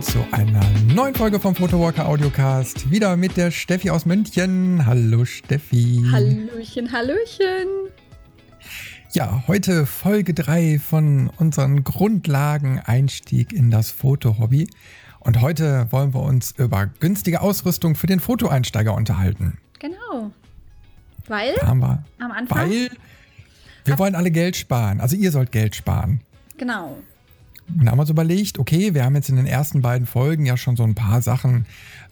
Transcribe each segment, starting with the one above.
willkommen zu einer neuen Folge vom Photowalker Audiocast. Wieder mit der Steffi aus München. Hallo Steffi. Hallöchen, Hallöchen. Ja, heute Folge 3 von unseren Grundlagen Einstieg in das Fotohobby. Und heute wollen wir uns über günstige Ausrüstung für den Fotoeinsteiger unterhalten. Genau. Weil Da haben wir, am Anfang. weil wir wollen alle Geld sparen. Also ihr sollt Geld sparen. Genau. Und da haben wir uns überlegt, okay, wir haben jetzt in den ersten beiden Folgen ja schon so ein paar Sachen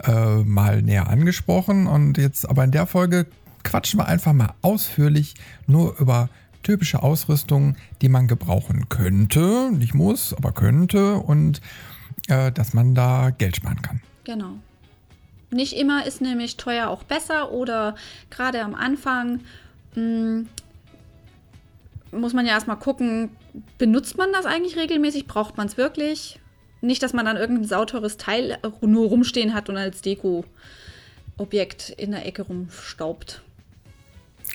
äh, mal näher angesprochen und jetzt aber in der Folge quatschen wir einfach mal ausführlich nur über typische Ausrüstung, die man gebrauchen könnte, nicht muss, aber könnte und äh, dass man da Geld sparen kann. Genau. Nicht immer ist nämlich teuer auch besser oder gerade am Anfang mh, muss man ja erstmal gucken, benutzt man das eigentlich regelmäßig? Braucht man es wirklich? Nicht, dass man dann irgendein sauteures Teil nur rumstehen hat und als Deko-Objekt in der Ecke rumstaubt.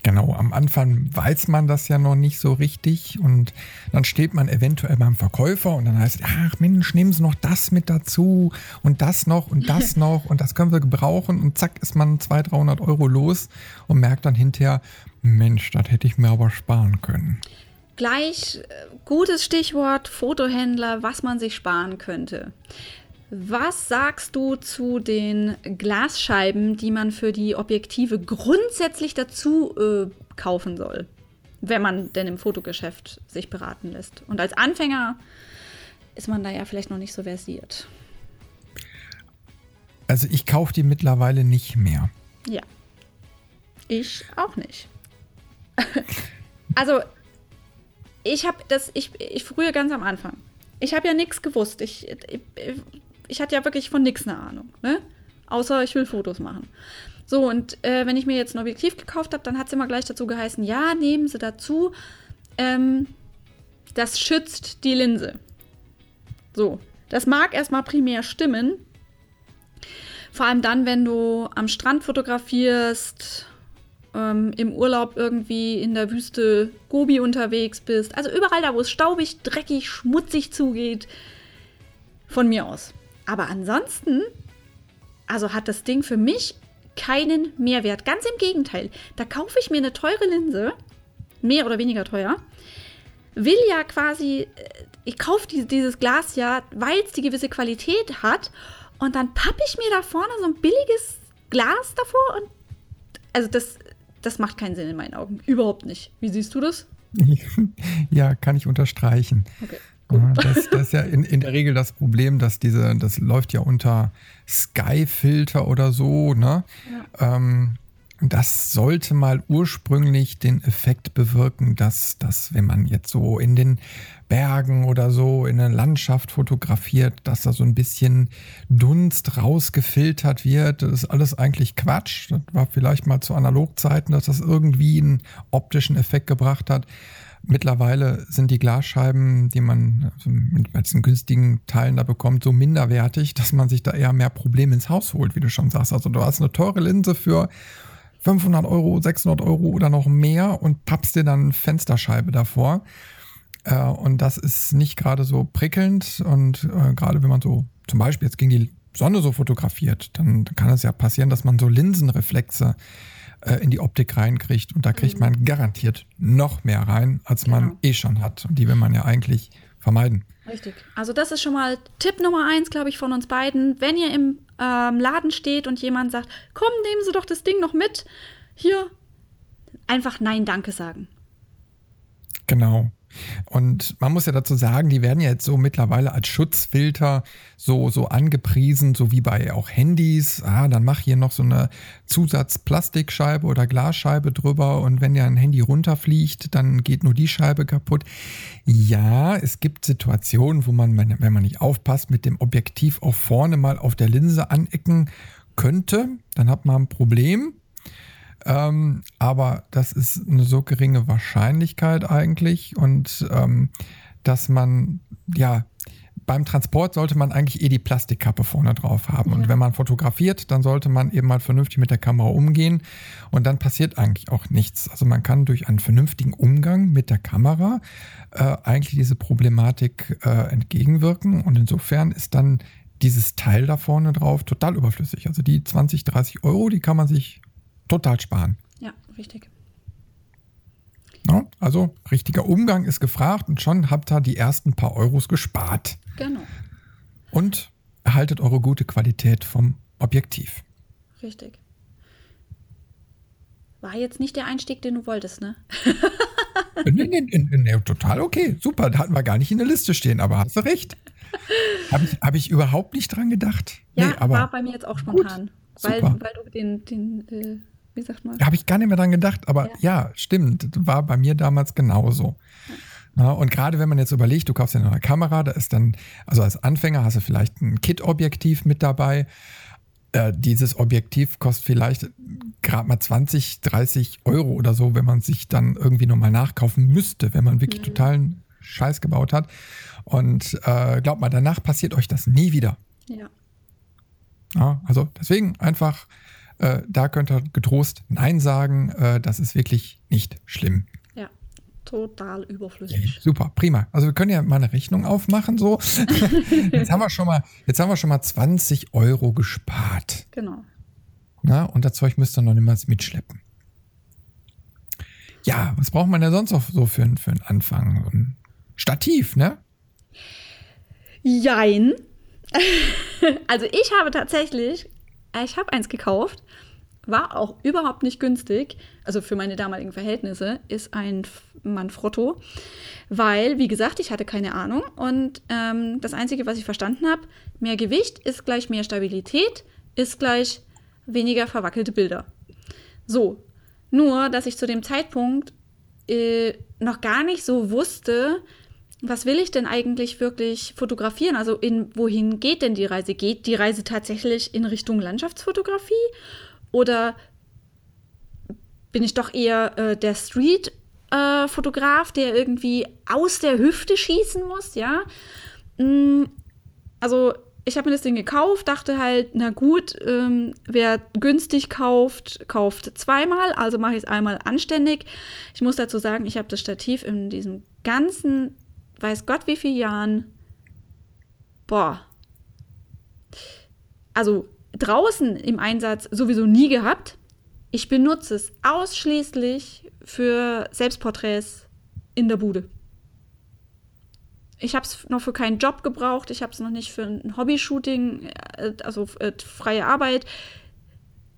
Genau, am Anfang weiß man das ja noch nicht so richtig und dann steht man eventuell beim Verkäufer und dann heißt es, ach Mensch, nehmen Sie noch das mit dazu und das noch und das noch und das können wir gebrauchen und zack ist man 200, 300 Euro los und merkt dann hinterher, Mensch, das hätte ich mir aber sparen können. Gleich äh, gutes Stichwort Fotohändler, was man sich sparen könnte. Was sagst du zu den Glasscheiben, die man für die Objektive grundsätzlich dazu äh, kaufen soll, wenn man denn im Fotogeschäft sich beraten lässt? Und als Anfänger ist man da ja vielleicht noch nicht so versiert. Also ich kaufe die mittlerweile nicht mehr. Ja. Ich auch nicht. also, ich habe das, ich, ich früher ganz am Anfang. Ich habe ja nichts gewusst. Ich, ich, ich hatte ja wirklich von nichts eine Ahnung, ne? Außer ich will Fotos machen. So, und äh, wenn ich mir jetzt ein Objektiv gekauft habe, dann hat es immer gleich dazu geheißen, ja, nehmen Sie dazu, ähm, das schützt die Linse. So, das mag erstmal primär stimmen. Vor allem dann, wenn du am Strand fotografierst, ähm, im Urlaub irgendwie in der Wüste Gobi unterwegs bist. Also überall da, wo es staubig, dreckig, schmutzig zugeht. Von mir aus. Aber ansonsten, also hat das Ding für mich keinen Mehrwert. Ganz im Gegenteil. Da kaufe ich mir eine teure Linse, mehr oder weniger teuer, will ja quasi, äh, ich kaufe die, dieses Glas ja, weil es die gewisse Qualität hat und dann pappe ich mir da vorne so ein billiges Glas davor und also das, das macht keinen Sinn in meinen Augen. Überhaupt nicht. Wie siehst du das? ja, kann ich unterstreichen. Okay. Das, das ist ja in, in der Regel das Problem, dass diese, das läuft ja unter Sky-Filter oder so, ne? Ja. Ähm, das sollte mal ursprünglich den Effekt bewirken, dass, dass, wenn man jetzt so in den Bergen oder so in der Landschaft fotografiert, dass da so ein bisschen Dunst rausgefiltert wird. Das ist alles eigentlich Quatsch. Das war vielleicht mal zu Analogzeiten, dass das irgendwie einen optischen Effekt gebracht hat. Mittlerweile sind die Glasscheiben, die man also mit als günstigen Teilen da bekommt, so minderwertig, dass man sich da eher mehr Probleme ins Haus holt, wie du schon sagst. Also du hast eine teure Linse für 500 Euro, 600 Euro oder noch mehr und pappst dir dann Fensterscheibe davor. Äh, und das ist nicht gerade so prickelnd. Und äh, gerade wenn man so zum Beispiel jetzt gegen die Sonne so fotografiert, dann kann es ja passieren, dass man so Linsenreflexe äh, in die Optik reinkriegt. Und da kriegt man garantiert noch mehr rein, als man Genau. eh schon hat. Und die will man ja eigentlich vermeiden. Richtig. Also das ist schon mal Tipp Nummer eins, glaube ich, von uns beiden. Wenn ihr im ähm, Laden steht und jemand sagt, komm, nehmen Sie doch das Ding noch mit, hier, einfach Nein, danke sagen. Genau. Und man muss ja dazu sagen, die werden ja jetzt so mittlerweile als Schutzfilter so, so angepriesen, so wie bei auch Handys. Ah, dann mach hier noch so eine Zusatzplastikscheibe oder Glasscheibe drüber und wenn ja ein Handy runterfliegt, dann geht nur die Scheibe kaputt. Ja, es gibt Situationen, wo man, wenn wenn man nicht aufpasst, mit dem Objektiv auch vorne mal auf der Linse anecken könnte. Dann hat man ein Problem. Ähm, aber das ist eine so geringe Wahrscheinlichkeit eigentlich und ähm, dass man, ja, beim Transport sollte man eigentlich eh die Plastikkappe vorne drauf haben. Ja. Und wenn man fotografiert, dann sollte man eben mal vernünftig mit der Kamera umgehen. Und dann passiert eigentlich auch nichts. Also man kann durch einen vernünftigen Umgang mit der Kamera äh, eigentlich diese Problematik äh, entgegenwirken. Und insofern ist dann dieses Teil da vorne drauf total überflüssig. Also die 20, 30 Euro, die kann man sich total sparen. Ja, richtig. Ja, also richtiger Umgang ist gefragt und schon habt ihr die ersten paar Euros gespart. Genau. Und erhaltet eure gute Qualität vom Objektiv. Richtig. War jetzt nicht der Einstieg, den du wolltest, ne? nee, nee, nee, nee, total okay. Super, da hatten wir gar nicht in der Liste stehen, aber hast du recht. Habe ich, hab ich überhaupt nicht dran gedacht. Ja, nee, aber war bei mir jetzt auch spontan. Gut, weil, weil du den, den äh, wie sagt man? Habe ich gar nicht mehr dran gedacht, aber ja, ja stimmt. War bei mir damals genauso. Ja. und gerade wenn man jetzt überlegt, du kaufst ja eine Kamera, da ist dann, also als Anfänger hast du vielleicht ein Kit-Objektiv mit dabei. Äh, dieses Objektiv kostet vielleicht gerade mal 20, 30 Euro oder so, wenn man sich dann irgendwie nochmal nachkaufen müsste, wenn man wirklich mhm. totalen Scheiß gebaut hat. Und äh, glaubt mal, danach passiert euch das nie wieder. Ja. ja also deswegen einfach äh, da könnt ihr getrost Nein sagen. Äh, das ist wirklich nicht schlimm. Ja, total überflüssig. super, prima. Also wir können ja mal eine Rechnung aufmachen. So. jetzt, haben wir schon mal, jetzt haben wir schon mal 20 Euro gespart. Genau. Na, und das Zeug müsst ihr noch niemals mitschleppen. Ja, was braucht man denn sonst noch so für, für einen Anfang? ein Stativ, ne? Jein. also ich habe tatsächlich ich habe eins gekauft, war auch überhaupt nicht günstig, also für meine damaligen Verhältnisse, ist ein Manfrotto, weil, wie gesagt, ich hatte keine Ahnung. Und ähm, das Einzige, was ich verstanden habe, mehr Gewicht ist gleich mehr Stabilität, ist gleich weniger verwackelte Bilder. So, nur, dass ich zu dem Zeitpunkt äh, noch gar nicht so wusste, was will ich denn eigentlich wirklich fotografieren? Also in wohin geht denn die Reise? Geht die Reise tatsächlich in Richtung Landschaftsfotografie oder bin ich doch eher äh, der Street-Fotograf, äh, der irgendwie aus der Hüfte schießen muss, ja? Mm, also ich habe mir das Ding gekauft, dachte halt, na gut, ähm, wer günstig kauft, kauft zweimal, also mache ich es einmal anständig. Ich muss dazu sagen, ich habe das Stativ in diesem ganzen weiß Gott wie viele Jahren, boah, also draußen im Einsatz sowieso nie gehabt. Ich benutze es ausschließlich für Selbstporträts in der Bude. Ich habe es noch für keinen Job gebraucht, ich habe es noch nicht für ein Hobby-Shooting, äh, also äh, freie Arbeit.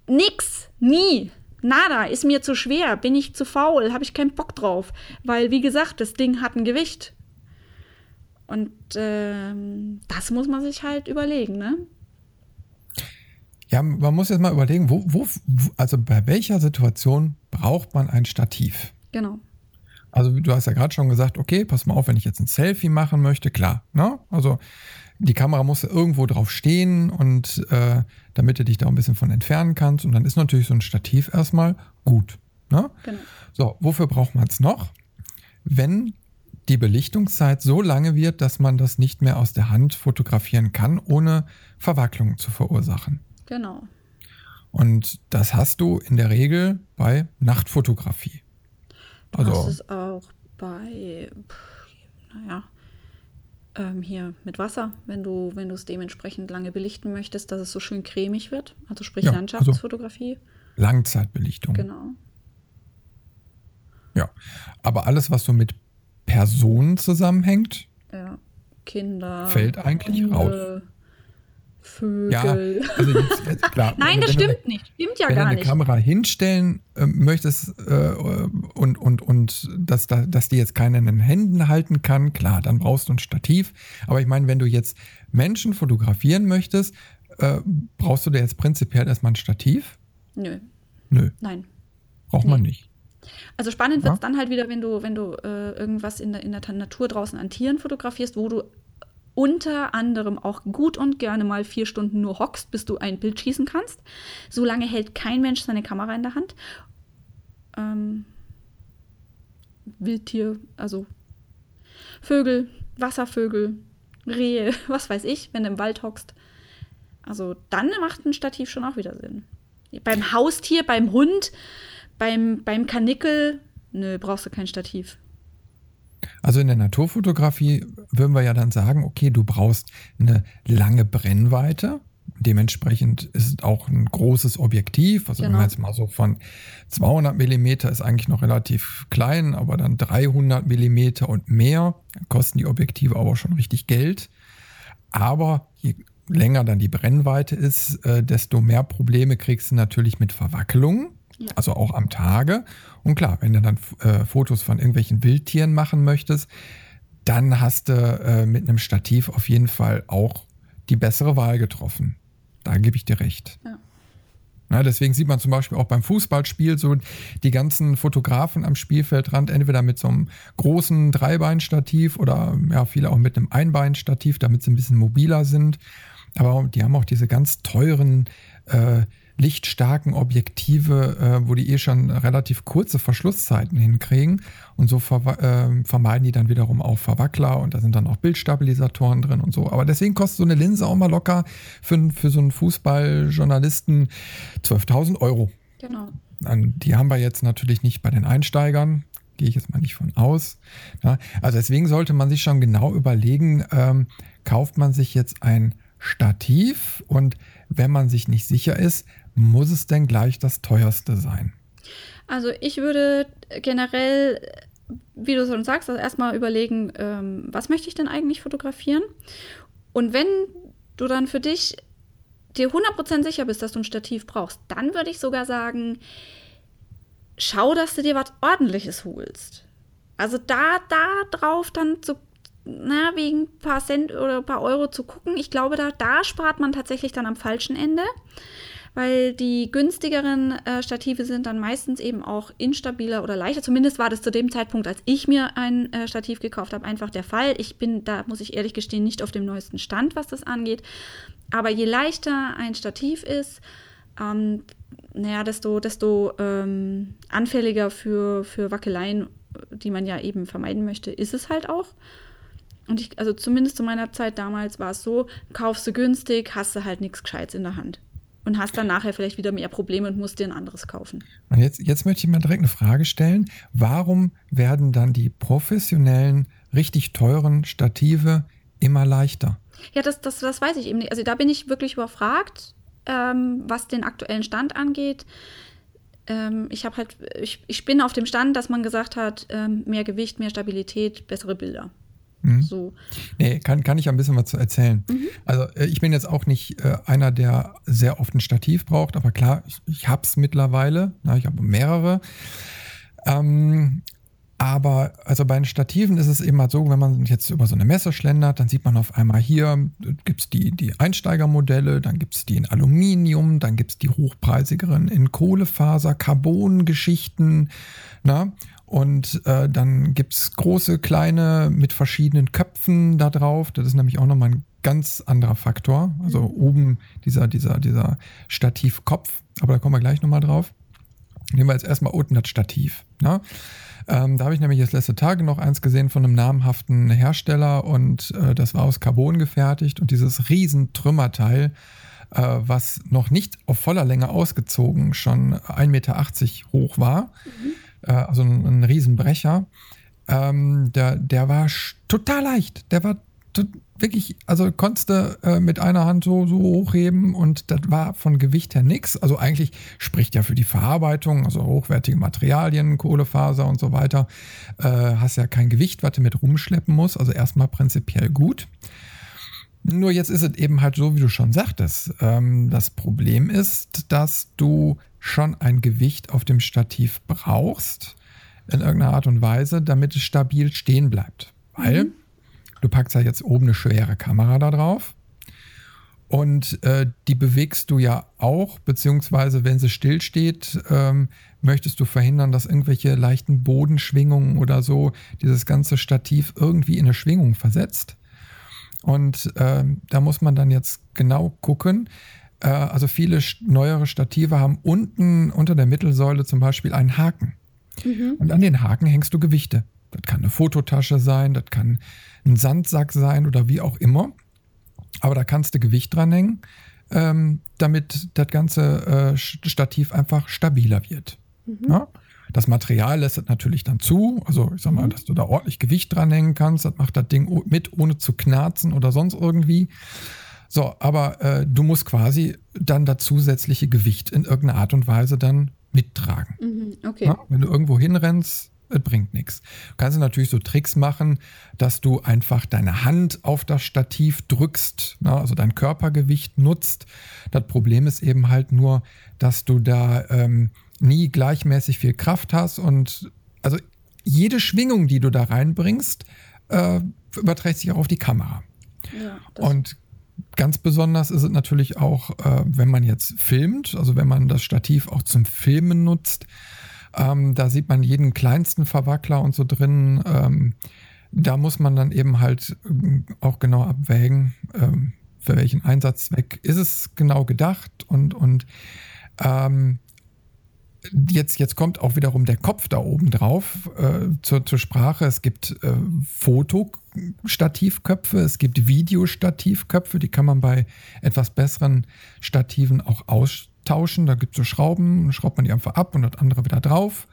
Nix, nie. Nada, ist mir zu schwer, bin ich zu faul, habe ich keinen Bock drauf. Weil, wie gesagt, das Ding hat ein Gewicht. Und ähm, das muss man sich halt überlegen, ne? Ja, man muss jetzt mal überlegen, wo, wo, also bei welcher Situation braucht man ein Stativ? Genau. Also du hast ja gerade schon gesagt, okay, pass mal auf, wenn ich jetzt ein Selfie machen möchte, klar. Ne? Also die Kamera muss irgendwo drauf stehen und äh, damit du dich da ein bisschen von entfernen kannst. Und dann ist natürlich so ein Stativ erstmal gut. Ne? Genau. So, wofür braucht man es noch? Wenn die Belichtungszeit so lange wird, dass man das nicht mehr aus der Hand fotografieren kann, ohne Verwacklung zu verursachen. Genau. Und das hast du in der Regel bei Nachtfotografie. Also, hast es auch bei, naja, ähm, hier mit Wasser, wenn du, wenn du es dementsprechend lange belichten möchtest, dass es so schön cremig wird. Also sprich ja, also Landschaftsfotografie. Also Langzeitbelichtung. Genau. Ja, aber alles, was du mit Personen zusammenhängt, ja. Kinder, fällt eigentlich Hunde, raus. Vögel. Ja, also jetzt, jetzt, klar. Nein, das stimmt eine, nicht. Stimmt ja wenn gar du eine nicht. Kamera hinstellen äh, möchtest äh, und, und, und dass, da, dass die jetzt keiner in den Händen halten kann, klar, dann brauchst du ein Stativ. Aber ich meine, wenn du jetzt Menschen fotografieren möchtest, äh, brauchst du dir jetzt prinzipiell erstmal ein Stativ? Nö. Nö. Nein. Braucht nee. man nicht. Also spannend wird es dann halt wieder, wenn du, wenn du äh, irgendwas in der, in der Natur draußen an Tieren fotografierst, wo du unter anderem auch gut und gerne mal vier Stunden nur hockst, bis du ein Bild schießen kannst. So lange hält kein Mensch seine Kamera in der Hand. Ähm, Wildtier, also Vögel, Wasservögel, Rehe, was weiß ich, wenn du im Wald hockst. Also dann macht ein Stativ schon auch wieder Sinn. Beim Haustier, beim Hund, beim, beim Kanickel, nö, brauchst du kein Stativ. Also in der Naturfotografie würden wir ja dann sagen, okay, du brauchst eine lange Brennweite. Dementsprechend ist es auch ein großes Objektiv. Also genau. wenn man jetzt mal so von 200 Millimeter ist eigentlich noch relativ klein, aber dann 300 Millimeter und mehr kosten die Objektive aber schon richtig Geld. Aber je länger dann die Brennweite ist, äh, desto mehr Probleme kriegst du natürlich mit Verwackelungen. Ja. Also auch am Tage. Und klar, wenn du dann äh, Fotos von irgendwelchen Wildtieren machen möchtest, dann hast du äh, mit einem Stativ auf jeden Fall auch die bessere Wahl getroffen. Da gebe ich dir recht. Ja. Na, deswegen sieht man zum Beispiel auch beim Fußballspiel so die ganzen Fotografen am Spielfeldrand entweder mit so einem großen Dreibeinstativ oder ja, viele auch mit einem Einbeinstativ, damit sie ein bisschen mobiler sind. Aber die haben auch diese ganz teuren äh, lichtstarken Objektive, äh, wo die eh schon relativ kurze Verschlusszeiten hinkriegen. Und so ver äh, vermeiden die dann wiederum auch Verwackler und da sind dann auch Bildstabilisatoren drin und so. Aber deswegen kostet so eine Linse auch mal locker für, für so einen Fußballjournalisten 12.000 Euro. Genau. Die haben wir jetzt natürlich nicht bei den Einsteigern. Gehe ich jetzt mal nicht von aus. Ja, also deswegen sollte man sich schon genau überlegen, ähm, kauft man sich jetzt ein Stativ und wenn man sich nicht sicher ist, muss es denn gleich das teuerste sein? Also ich würde generell, wie du schon sagst, also erstmal überlegen, ähm, was möchte ich denn eigentlich fotografieren? Und wenn du dann für dich dir 100% sicher bist, dass du ein Stativ brauchst, dann würde ich sogar sagen, schau, dass du dir was ordentliches holst. Also da, da drauf dann zu, na, wegen ein paar Cent oder ein paar Euro zu gucken, ich glaube, da, da spart man tatsächlich dann am falschen Ende weil die günstigeren äh, Stative sind dann meistens eben auch instabiler oder leichter. Zumindest war das zu dem Zeitpunkt, als ich mir ein äh, Stativ gekauft habe, einfach der Fall. Ich bin, da muss ich ehrlich gestehen, nicht auf dem neuesten Stand, was das angeht. Aber je leichter ein Stativ ist, ähm, naja, desto, desto ähm, anfälliger für, für Wackeleien, die man ja eben vermeiden möchte, ist es halt auch. Und ich, also zumindest zu meiner Zeit damals war es so, kaufst du günstig, hast du halt nichts Gescheites in der Hand und hast dann nachher vielleicht wieder mehr Probleme und musst dir ein anderes kaufen. Und jetzt, jetzt möchte ich mal direkt eine Frage stellen. Warum werden dann die professionellen, richtig teuren Stative immer leichter? Ja, das, das, das weiß ich eben nicht. Also da bin ich wirklich überfragt, ähm, was den aktuellen Stand angeht. Ähm, ich habe halt, ich, ich bin auf dem Stand, dass man gesagt hat, ähm, mehr Gewicht, mehr Stabilität, bessere Bilder. Mhm. So. Nee, kann, kann ich ein bisschen was zu erzählen. Mhm. Also äh, ich bin jetzt auch nicht äh, einer, der sehr oft ein Stativ braucht, aber klar, ich, ich habe es mittlerweile. Na, ich habe mehrere. Ähm, aber also bei den Stativen ist es eben halt so, wenn man jetzt über so eine Messe schlendert, dann sieht man auf einmal hier, gibt es die, die Einsteigermodelle, dann gibt es die in Aluminium, dann gibt es die hochpreisigeren in Kohlefaser, Carbon-Geschichten. Und äh, dann gibt es große, kleine mit verschiedenen Köpfen da drauf. Das ist nämlich auch nochmal ein ganz anderer Faktor. Also mhm. oben dieser, dieser, dieser Stativkopf. Aber da kommen wir gleich nochmal drauf. Nehmen wir jetzt erstmal unten das Stativ. Ne? Ähm, da habe ich nämlich jetzt letzte Tage noch eins gesehen von einem namhaften Hersteller und äh, das war aus Carbon gefertigt und dieses riesen Trümmerteil, äh, was noch nicht auf voller Länge ausgezogen schon 1,80 Meter hoch war. Mhm äh, also ein, ein Riesenbrecher. Ähm, der, der war total leicht. Der war wirklich, also konntest du äh, mit einer Hand so, so hochheben und das war von Gewicht her nichts. Also eigentlich spricht ja für die Verarbeitung, also hochwertige Materialien, Kohlefaser und so weiter, äh, hast ja kein Gewicht, was du mit rumschleppen musst. Also erstmal prinzipiell gut. Nur jetzt ist es eben halt so, wie du schon sagtest. Ähm, das Problem ist, dass du schon ein Gewicht auf dem Stativ brauchst, in irgendeiner Art und Weise, damit es stabil stehen bleibt. Weil mhm. du packst ja jetzt oben eine schwere Kamera da drauf und äh, die bewegst du ja auch, beziehungsweise wenn sie stillsteht, ähm, möchtest du verhindern, dass irgendwelche leichten Bodenschwingungen oder so dieses ganze Stativ irgendwie in eine Schwingung versetzt. Und äh, da muss man dann jetzt genau gucken, also viele neuere Stative haben unten unter der Mittelsäule zum Beispiel einen Haken. Mhm. Und an den Haken hängst du Gewichte. Das kann eine Fototasche sein, das kann ein Sandsack sein oder wie auch immer. Aber da kannst du Gewicht dranhängen, ähm, damit das ganze äh, Stativ einfach stabiler wird. Mhm. Ja? Das Material lässt es natürlich dann zu. Also ich sag mal, mhm. dass du da ordentlich Gewicht dranhängen kannst. Das macht das Ding mit, ohne zu knarzen oder sonst irgendwie. So, aber äh, du musst quasi dann das zusätzliche Gewicht in irgendeiner Art und Weise dann mittragen. Mhm, okay. Ja, wenn du irgendwo hinrennst, es bringt nichts. Du kannst natürlich so Tricks machen, dass du einfach deine Hand auf das Stativ drückst, ne, also dein Körpergewicht nutzt. Das Problem ist eben halt nur, dass du da ähm, nie gleichmäßig viel Kraft hast und also jede Schwingung, die du da reinbringst, äh, überträgt sich auch auf die Kamera. Ja, und ganz besonders ist es natürlich auch, äh, wenn man jetzt filmt, also wenn man das Stativ auch zum Filmen nutzt, ähm, da sieht man jeden kleinsten Verwackler und so drin. Ähm, da muss man dann eben halt ähm, auch genau abwägen, ähm, für welchen Einsatzzweck ist es genau gedacht und, und ähm, jetzt, jetzt kommt auch wiederum der Kopf da oben drauf äh, zur, zur Sprache. Es gibt äh, Fotostativköpfe, es gibt Videostativköpfe, die kann man bei etwas besseren Stativen auch austauschen. Da gibt es so Schrauben, schraubt man die einfach ab und das andere wieder drauf.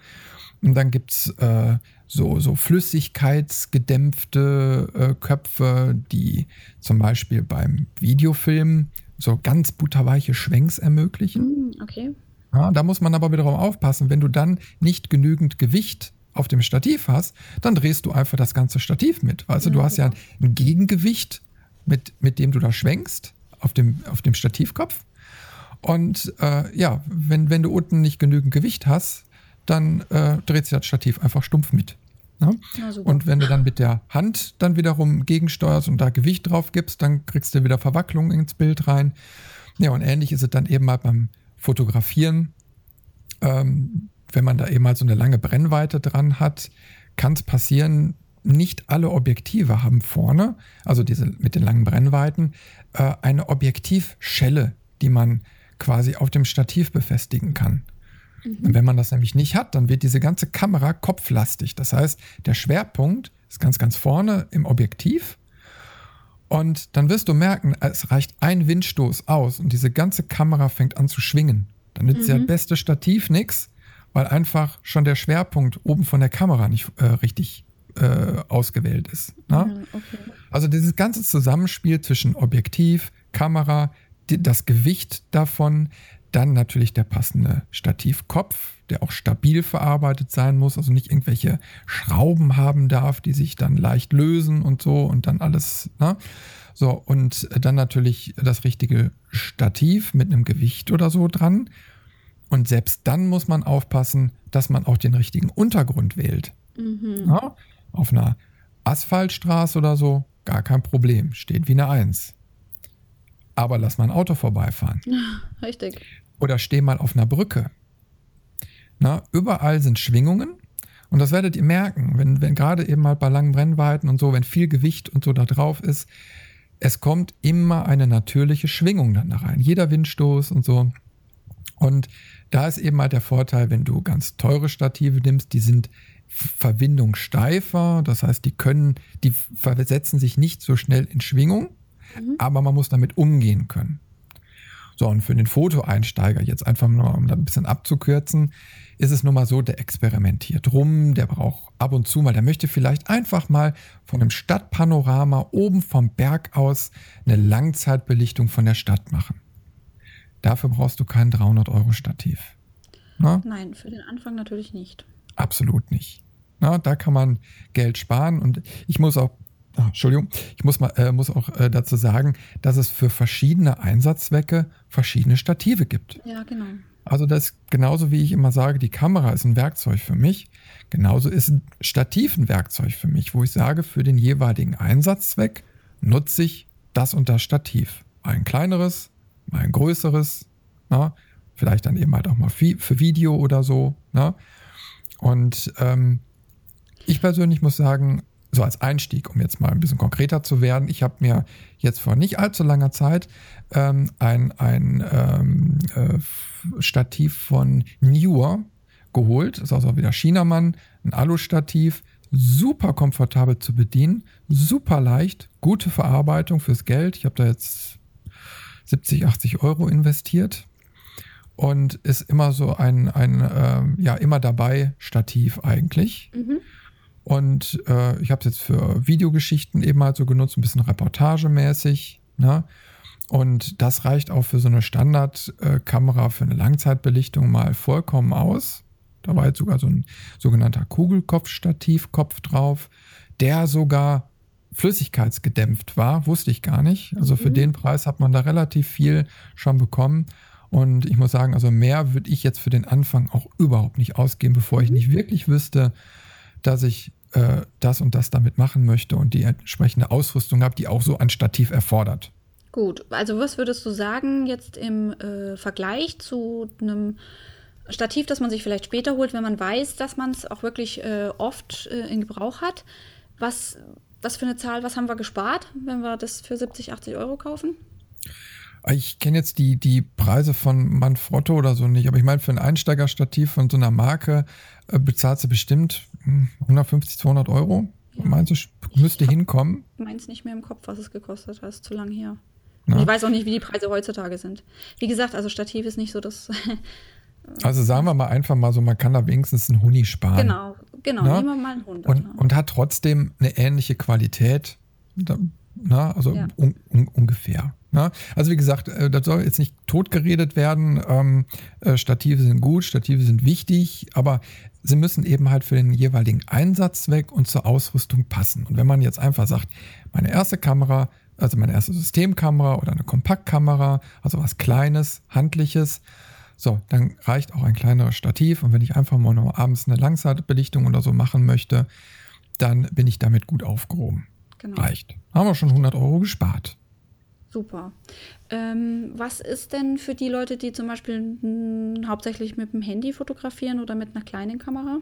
Und dann gibt es äh, so, so flüssigkeitsgedämpfte äh, Köpfe, die zum Beispiel beim Videofilm so ganz butterweiche Schwenks ermöglichen. Hm, okay. Ja, da muss man aber wiederum aufpassen, wenn du dann nicht genügend Gewicht auf dem Stativ hast, dann drehst du einfach das ganze Stativ mit. Also ja, du hast ja ein Gegengewicht, mit, mit dem du da schwenkst auf dem, auf dem Stativkopf. Und äh, ja, wenn, wenn du unten nicht genügend Gewicht hast, dann äh, dreht sich das Stativ einfach stumpf mit. Ne? Ja, und wenn du dann mit der Hand dann wiederum gegensteuerst und da Gewicht drauf gibst, dann kriegst du wieder Verwacklung ins Bild rein. Ja, und ähnlich ist es dann eben mal beim Fotografieren. Ähm, wenn man da eben mal so eine lange Brennweite dran hat, kann es passieren, nicht alle Objektive haben vorne, also diese mit den langen Brennweiten, äh, eine Objektivschelle, die man quasi auf dem Stativ befestigen kann. Mhm. Und wenn man das nämlich nicht hat, dann wird diese ganze Kamera kopflastig. Das heißt, der Schwerpunkt ist ganz, ganz vorne im Objektiv und dann wirst du merken, es reicht ein Windstoß aus und diese ganze Kamera fängt an zu schwingen. Dann nützt mhm. das beste Stativ nichts, weil einfach schon der Schwerpunkt oben von der Kamera nicht äh, richtig äh, ausgewählt ist. Ne? Ja, okay. Also dieses ganze Zusammenspiel zwischen Objektiv, Kamera, die, das Gewicht davon, dann natürlich der passende Stativkopf, der auch stabil verarbeitet sein muss, also nicht irgendwelche Schrauben haben darf, die sich dann leicht lösen und so und dann alles. Ne? So, und dann natürlich das richtige Stativ mit einem Gewicht oder so dran. Und selbst dann muss man aufpassen, dass man auch den richtigen Untergrund wählt. Mhm. Ja? Auf einer Asphaltstraße oder so, gar kein Problem, steht wie eine Eins. Aber lass mal ein Auto vorbeifahren. Richtig. Oder steh mal auf einer Brücke. Na, überall sind Schwingungen. Und das werdet ihr merken, wenn, wenn gerade eben mal bei langen Brennweiten und so, wenn viel Gewicht und so da drauf ist, es kommt immer eine natürliche Schwingung dann da rein. Jeder Windstoß und so. Und da ist eben halt der Vorteil, wenn du ganz teure Stative nimmst, die sind verwindungssteifer. Das heißt, die können, die versetzen sich nicht so schnell in Schwingung, mhm. aber man muss damit umgehen können. So, und für den Fotoeinsteiger, jetzt einfach nur, um da ein bisschen abzukürzen, ist es nun mal so, der experimentiert rum, der braucht ab und zu mal, der möchte vielleicht einfach mal von einem Stadtpanorama oben vom Berg aus eine Langzeitbelichtung von der Stadt machen. Dafür brauchst du kein 300-Euro-Stativ. Nein, für den Anfang natürlich nicht. Absolut nicht. Na, da kann man Geld sparen und ich muss auch Ah, Entschuldigung, ich muss, mal, äh, muss auch äh, dazu sagen, dass es für verschiedene Einsatzzwecke verschiedene Stative gibt. Ja, genau. Also das genauso wie ich immer sage, die Kamera ist ein Werkzeug für mich. Genauso ist ein Stativ ein Werkzeug für mich, wo ich sage, für den jeweiligen Einsatzzweck nutze ich das und das Stativ. Mal ein kleineres, mal ein größeres, na? vielleicht dann eben halt auch mal für Video oder so. Na? Und ähm, ich persönlich muss sagen, so als Einstieg, um jetzt mal ein bisschen konkreter zu werden, ich habe mir jetzt vor nicht allzu langer Zeit ähm, ein, ein ähm, äh, Stativ von Newer geholt. Ist also wieder Chinamann, ein Alu-Stativ, super komfortabel zu bedienen, super leicht, gute Verarbeitung fürs Geld. Ich habe da jetzt 70, 80 Euro investiert und ist immer so ein, ein äh, ja, immer dabei Stativ eigentlich. Mhm. Und äh, ich habe es jetzt für Videogeschichten eben halt so genutzt, ein bisschen reportagemäßig. Ne? Und das reicht auch für so eine Standardkamera für eine Langzeitbelichtung mal vollkommen aus. Da war jetzt sogar so ein sogenannter Kugelkopfstativkopf drauf, der sogar flüssigkeitsgedämpft war, wusste ich gar nicht. Also für mhm. den Preis hat man da relativ viel schon bekommen. Und ich muss sagen, also mehr würde ich jetzt für den Anfang auch überhaupt nicht ausgeben, bevor ich mhm. nicht wirklich wüsste, dass ich äh, das und das damit machen möchte und die entsprechende Ausrüstung habe, die auch so ein Stativ erfordert. Gut, also was würdest du sagen jetzt im äh, Vergleich zu einem Stativ, das man sich vielleicht später holt, wenn man weiß, dass man es auch wirklich äh, oft äh, in Gebrauch hat? Was, was für eine Zahl, was haben wir gespart, wenn wir das für 70, 80 Euro kaufen? Ich kenne jetzt die, die Preise von Manfrotto oder so nicht, aber ich meine, für ein Einsteigerstativ von so einer Marke äh, bezahlst du bestimmt 150, hm, 200 Euro. Ja. Meinst du, müsste hinkommen? Ich meins nicht mehr im Kopf, was es gekostet hat, ist zu lang her. Ja. Ich weiß auch nicht, wie die Preise heutzutage sind. Wie gesagt, also Stativ ist nicht so das. also sagen wir mal einfach mal so, man kann da wenigstens einen Huni sparen. Genau, genau, ne? nehmen wir mal einen Hund. Und, und hat trotzdem eine ähnliche Qualität. Na, also ja. un, un, ungefähr. Na? Also wie gesagt, äh, das soll jetzt nicht totgeredet werden. Ähm, äh, Stative sind gut, Stative sind wichtig, aber sie müssen eben halt für den jeweiligen Einsatzzweck und zur Ausrüstung passen. Und wenn man jetzt einfach sagt, meine erste Kamera also meine erste Systemkamera oder eine Kompaktkamera, also was Kleines, Handliches. So, dann reicht auch ein kleineres Stativ. Und wenn ich einfach mal noch abends eine Langzeitbelichtung oder so machen möchte, dann bin ich damit gut aufgehoben. Genau. Reicht. Haben wir schon 100 Euro gespart. Super. Ähm, was ist denn für die Leute, die zum Beispiel mh, hauptsächlich mit dem Handy fotografieren oder mit einer kleinen Kamera?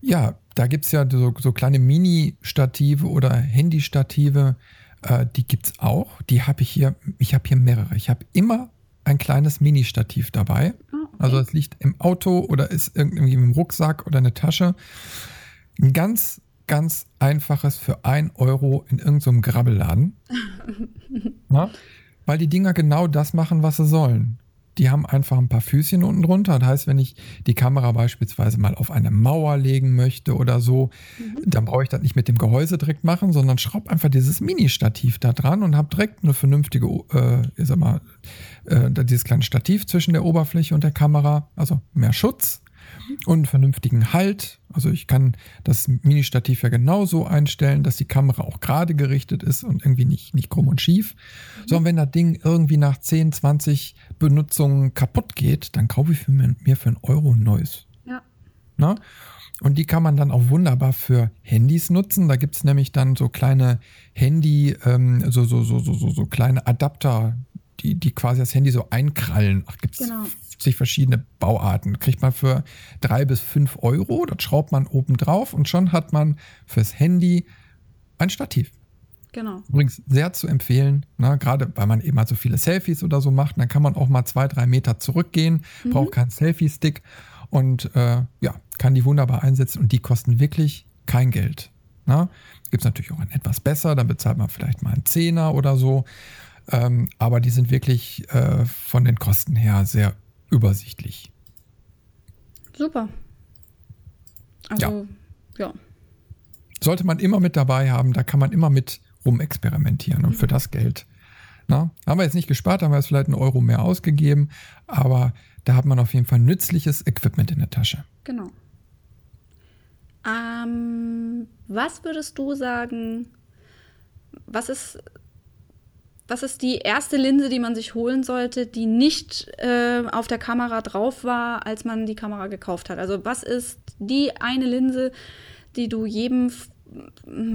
Ja, da gibt es ja so, so kleine Mini-Stative oder Handy-Stative. Äh, die gibt es auch. Die habe ich hier, ich habe hier mehrere. Ich habe immer ein kleines Mini-Stativ dabei. Oh, okay. Also es liegt im Auto oder ist irgendwie im Rucksack oder eine Tasche. Ein ganz, ganz einfaches für ein Euro in irgendeinem so Grabbelladen. Na? Weil die Dinger genau das machen, was sie sollen die haben einfach ein paar Füßchen unten drunter. Das heißt, wenn ich die Kamera beispielsweise mal auf eine Mauer legen möchte oder so, mhm. dann brauche ich das nicht mit dem Gehäuse direkt machen, sondern schraube einfach dieses Mini-Stativ da dran und habe direkt eine vernünftige, äh, ich sag mal, äh, dieses kleine Stativ zwischen der Oberfläche und der Kamera, also mehr Schutz und vernünftigen Halt. Also ich kann das Mini-Stativ ja genauso einstellen, dass die Kamera auch gerade gerichtet ist und irgendwie nicht, nicht krumm und schief. Mhm. Sondern wenn das Ding irgendwie nach 10, 20 Benutzungen kaputt geht, dann kaufe ich für mir, mir für einen Euro ein neues. Ja. Na? Und die kann man dann auch wunderbar für Handys nutzen. Da gibt es nämlich dann so kleine Handy, ähm, so, so, so, so, so, so kleine Adapter, die, die quasi das Handy so einkrallen. Ach, gibt es genau. 50 verschiedene Bauarten. Kriegt man für drei bis fünf Euro. Das schraubt man oben drauf und schon hat man fürs Handy ein Stativ. Genau. Übrigens sehr zu empfehlen, ne, gerade weil man eben mal so viele Selfies oder so macht, dann kann man auch mal zwei, drei Meter zurückgehen, mhm. braucht keinen Selfie-Stick und äh, ja, kann die wunderbar einsetzen und die kosten wirklich kein Geld. Ne? Gibt es natürlich auch ein etwas besser, dann bezahlt man vielleicht mal einen Zehner oder so. Ähm, aber die sind wirklich äh, von den Kosten her sehr übersichtlich. Super. Also, ja. ja. Sollte man immer mit dabei haben, da kann man immer mit rumexperimentieren und mhm. für das Geld. Na, haben wir jetzt nicht gespart, haben wir jetzt vielleicht einen Euro mehr ausgegeben, aber da hat man auf jeden Fall nützliches Equipment in der Tasche. Genau. Ähm, was würdest du sagen, was ist was ist die erste Linse, die man sich holen sollte, die nicht äh, auf der Kamera drauf war, als man die Kamera gekauft hat? Also was ist die eine Linse, die du jedem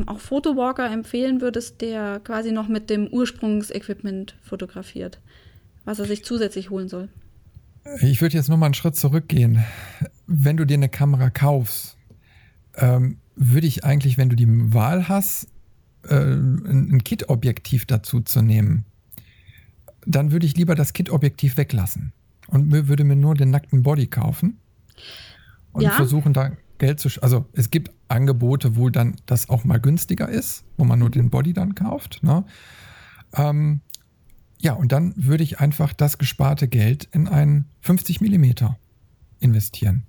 auch Fotowalker empfehlen würdest, der quasi noch mit dem Ursprungsequipment fotografiert, was er sich zusätzlich holen soll? Ich würde jetzt nochmal einen Schritt zurückgehen. Wenn du dir eine Kamera kaufst, ähm, würde ich eigentlich, wenn du die Wahl hast, äh, ein Kit-Objektiv dazu zu nehmen, dann würde ich lieber das Kit-Objektiv weglassen und würde mir nur den nackten Body kaufen und ja. versuchen da Geld zu, also es gibt Angebote, wo dann das auch mal günstiger ist, wo man nur den Body dann kauft. Ne? Ähm, ja, und dann würde ich einfach das gesparte Geld in einen 50 Millimeter investieren.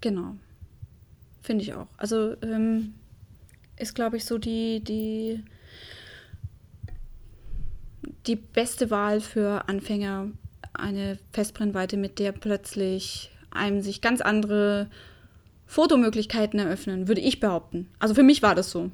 Genau. Finde ich auch. Also ähm, ist, glaube ich, so die, die, die beste Wahl für Anfänger, eine Festbrennweite, mit der plötzlich einem sich ganz andere Fotomöglichkeiten eröffnen, würde ich behaupten. Also für mich war das so.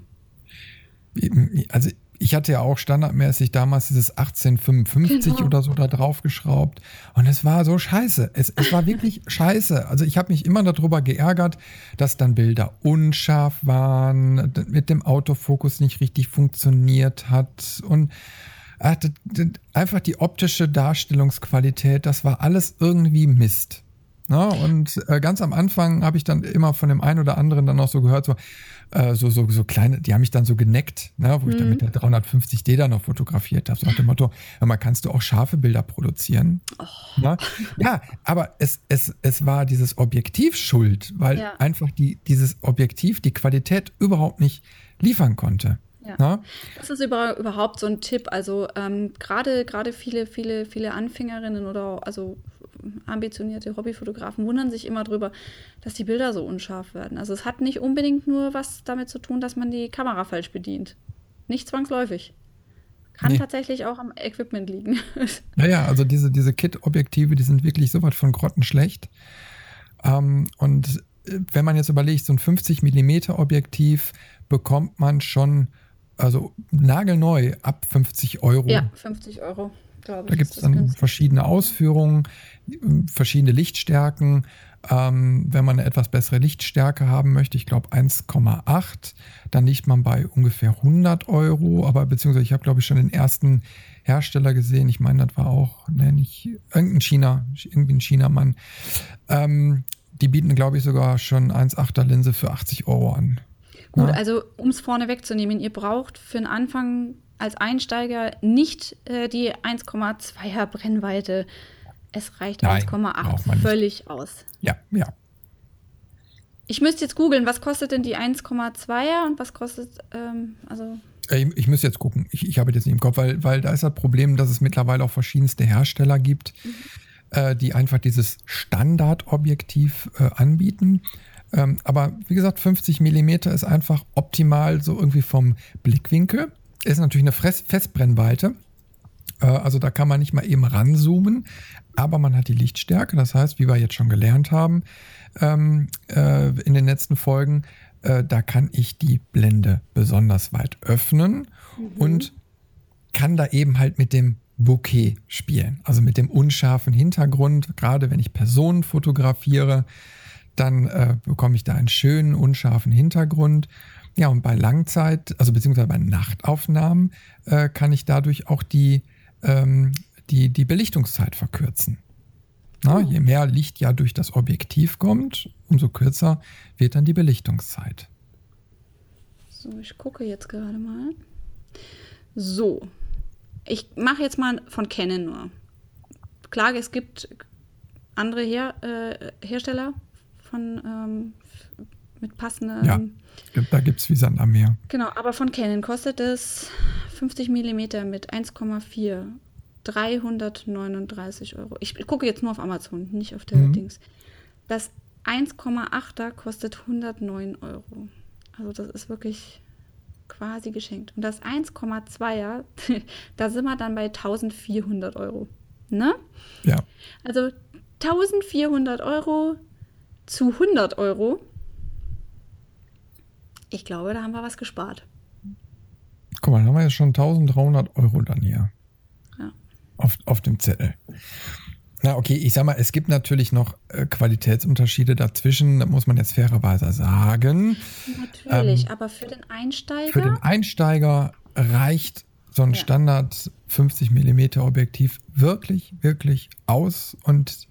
Also ich hatte ja auch standardmäßig damals dieses 1855 genau. oder so da drauf geschraubt. Und es war so scheiße. Es, es war wirklich scheiße. Also ich habe mich immer darüber geärgert, dass dann Bilder unscharf waren, mit dem Autofokus nicht richtig funktioniert hat und ach, einfach die optische Darstellungsqualität, das war alles irgendwie Mist. Ja, und äh, ganz am Anfang habe ich dann immer von dem einen oder anderen dann noch so gehört, so, äh, so, so, so kleine, die haben mich dann so geneckt, ne, wo mhm. ich dann mit der 350D dann noch fotografiert habe. So nach dem Motto, mal kannst du auch scharfe Bilder produzieren. Oh. Ja, ja, aber es, es, es war dieses Objektiv schuld, weil ja. einfach die, dieses Objektiv die Qualität überhaupt nicht liefern konnte. Ja. Das ist über, überhaupt so ein Tipp. Also ähm, gerade gerade viele viele viele Anfängerinnen oder also ambitionierte Hobbyfotografen wundern sich immer drüber, dass die Bilder so unscharf werden. Also es hat nicht unbedingt nur was damit zu tun, dass man die Kamera falsch bedient. Nicht zwangsläufig. Kann nee. tatsächlich auch am Equipment liegen. Naja, also diese, diese Kit-Objektive, die sind wirklich so was von grottenschlecht. Ähm, und äh, wenn man jetzt überlegt, so ein 50 mm Objektiv bekommt man schon, also nagelneu ab 50 Euro. Ja, 50 Euro glaube ich. Da gibt es dann günstig. verschiedene Ausführungen, verschiedene Lichtstärken. Ähm, wenn man eine etwas bessere Lichtstärke haben möchte, ich glaube 1,8, dann liegt man bei ungefähr 100 Euro. Aber beziehungsweise ich habe, glaube ich, schon den ersten Hersteller gesehen. Ich meine, das war auch, ne, nicht irgendein China, irgendwie ein Chinamann. Ähm, die bieten, glaube ich, sogar schon 1,8er Linse für 80 Euro an. Gut, ja? also um es vorne wegzunehmen, ihr braucht für den Anfang als Einsteiger nicht äh, die 1,2er Brennweite. Es reicht 1,8 völlig aus. Ja, ja. Ich müsste jetzt googeln, was kostet denn die 1,2er und was kostet, ähm, also. Ich, ich müsste jetzt gucken, ich, ich habe das nicht im Kopf, weil, weil da ist das Problem, dass es mittlerweile auch verschiedenste Hersteller gibt, mhm. äh, die einfach dieses Standardobjektiv äh, anbieten. Ähm, aber wie gesagt, 50 mm ist einfach optimal so irgendwie vom Blickwinkel ist natürlich eine Festbrennweite. Äh, also da kann man nicht mal eben ranzoomen, aber man hat die Lichtstärke. Das heißt, wie wir jetzt schon gelernt haben ähm, äh, in den letzten Folgen, äh, da kann ich die Blende besonders weit öffnen mhm. und kann da eben halt mit dem Bouquet spielen. Also mit dem unscharfen Hintergrund. Gerade wenn ich Personen fotografiere, dann äh, bekomme ich da einen schönen unscharfen Hintergrund. Ja, und bei Langzeit, also beziehungsweise bei Nachtaufnahmen, äh, kann ich dadurch auch die, ähm, die, die Belichtungszeit verkürzen. Na, oh. Je mehr Licht ja durch das Objektiv kommt, umso kürzer wird dann die Belichtungszeit. So, ich gucke jetzt gerade mal. So, ich mache jetzt mal von Canon nur. Klar, es gibt andere Her äh, Hersteller von ähm, mit passenden. Ja, da gibt es wie Sand am Meer. Genau, aber von Canon kostet es 50 mm mit 1,4 339 Euro. Ich gucke jetzt nur auf Amazon, nicht auf der mhm. Dings. Das 1,8er kostet 109 Euro. Also das ist wirklich quasi geschenkt. Und das 1,2er, da sind wir dann bei 1400 Euro. Ne? Ja. Also 1400 Euro zu 100 Euro ich glaube, da haben wir was gespart. Guck mal, da haben wir jetzt schon 1300 Euro dann hier. Ja. Auf, auf dem Zettel. Na, okay, ich sag mal, es gibt natürlich noch äh, Qualitätsunterschiede dazwischen, da muss man jetzt fairerweise sagen. Natürlich, ähm, aber für den Einsteiger? Für den Einsteiger reicht so ein ja. Standard 50 mm Objektiv wirklich, wirklich aus und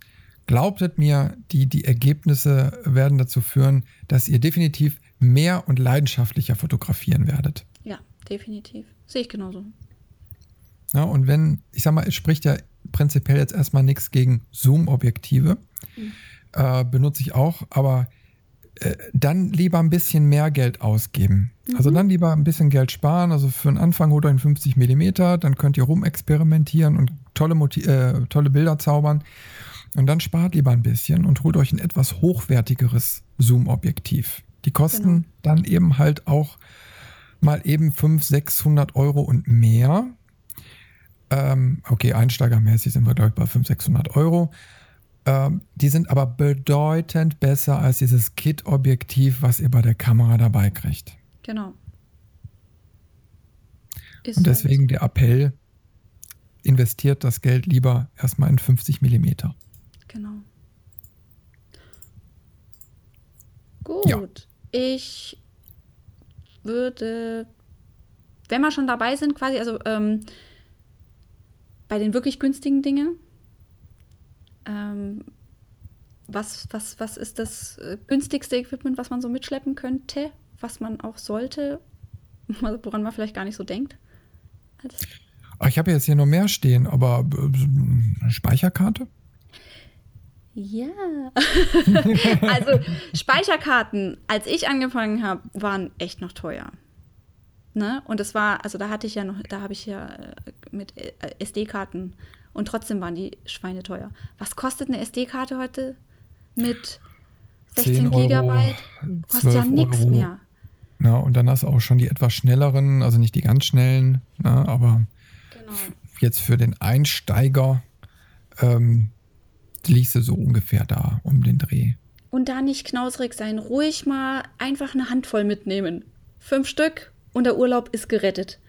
glaubtet mir, die, die Ergebnisse werden dazu führen, dass ihr definitiv mehr und leidenschaftlicher fotografieren werdet. Ja, definitiv. Sehe ich genauso. Ja, und wenn, ich sag mal, es spricht ja prinzipiell jetzt erstmal nichts gegen Zoom-Objektive, mhm. äh, benutze ich auch, aber äh, dann lieber ein bisschen mehr Geld ausgeben. Also mhm. Also dann lieber ein bisschen Geld sparen. Also für den Anfang holt euch einen 50 mm, dann könnt ihr rumexperimentieren und tolle, Moti äh, tolle Bilder zaubern. Und dann spart lieber ein bisschen und holt euch ein etwas hochwertigeres Zoom-Objektiv. Die kosten genau. dann eben halt auch mal eben 500, 600 Euro und mehr. Ähm, okay, einsteigermäßig sind wir, glaube ich, bei 500, 600 Euro. Ähm, die sind aber bedeutend besser als dieses Kit-Objektiv, was ihr bei der Kamera dabei kriegt. Genau. Ist Und deswegen halt. der Appell, investiert das Geld lieber erstmal in 50 Millimeter. Genau. Gut. Ja. Ich würde, wenn wir schon dabei sind, quasi, also ähm, bei den wirklich günstigen Dingen, ähm, was, was, was ist das äh, günstigste Equipment, was man so mitschleppen könnte, was man auch sollte, woran man vielleicht gar nicht so denkt? ich habe jetzt hier noch mehr stehen, aber äh, Speicherkarte? Ja. also Speicherkarten, als ich angefangen habe, waren echt noch teuer. Ne? Und es war, also da hatte ich ja noch, da habe ich ja äh, mit äh, SD-Karten und trotzdem waren die Schweine teuer. Was kostet eine SD-Karte heute mit 16 Gigabyte? Kostet ja nichts mehr. Ja, und dann hast du auch schon die etwas schnelleren, also nicht die ganz schnellen, na, ne, aber genau. jetzt für den Einsteiger ähm, du so ungefähr da um den Dreh. Und da nicht knausrig sein, ruhig mal einfach eine Handvoll mitnehmen. Fünf Stück und der Urlaub ist gerettet.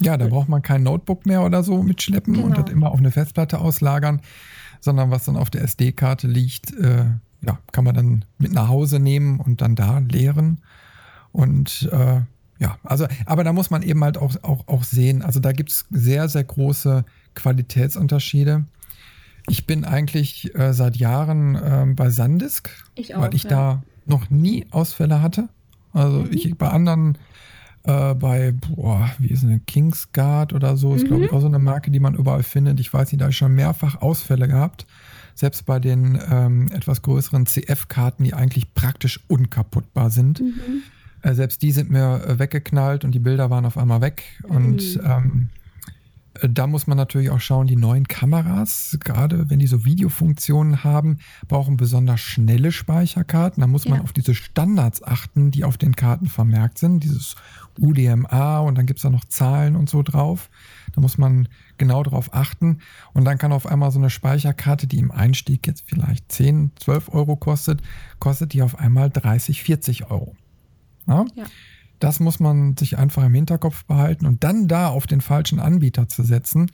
Ja, da braucht man kein Notebook mehr oder so mitschleppen genau. und das immer auf eine Festplatte auslagern, sondern was dann auf der SD-Karte liegt, äh, ja, kann man dann mit nach Hause nehmen und dann da leeren. Und äh, ja, also, aber da muss man eben halt auch, auch, auch sehen, also da gibt es sehr, sehr große Qualitätsunterschiede. Ich bin eigentlich äh, seit Jahren äh, bei Sandisk, ich auch, weil ich ja. da noch nie Ausfälle hatte. Also mhm. ich bei anderen, äh, bei, boah, wie ist eine Kingsguard oder so, ist mhm. glaube ich auch so eine Marke, die man überall findet. Ich weiß nicht, da habe ich schon mehrfach Ausfälle gehabt. Selbst bei den ähm, etwas größeren CF-Karten, die eigentlich praktisch unkaputtbar sind. Mhm. Äh, selbst die sind mir äh, weggeknallt und die Bilder waren auf einmal weg. Und mhm. ähm, da muss man natürlich auch schauen, die neuen Kameras, gerade wenn die so Videofunktionen haben, brauchen besonders schnelle Speicherkarten. Da muss man auf diese Standards achten, die auf den Karten vermerkt sind. Dieses UDMA und dann gibt es da noch Zahlen und so drauf. Da muss man genau drauf achten. Und dann kann auf einmal so eine Speicherkarte, die im Einstieg jetzt vielleicht 10, 12 Euro kostet, kostet die auf einmal 30, 40 Euro. Ja? ja. Das muss man sich einfach im Hinterkopf behalten und dann da auf den falschen Anbieter zu setzen,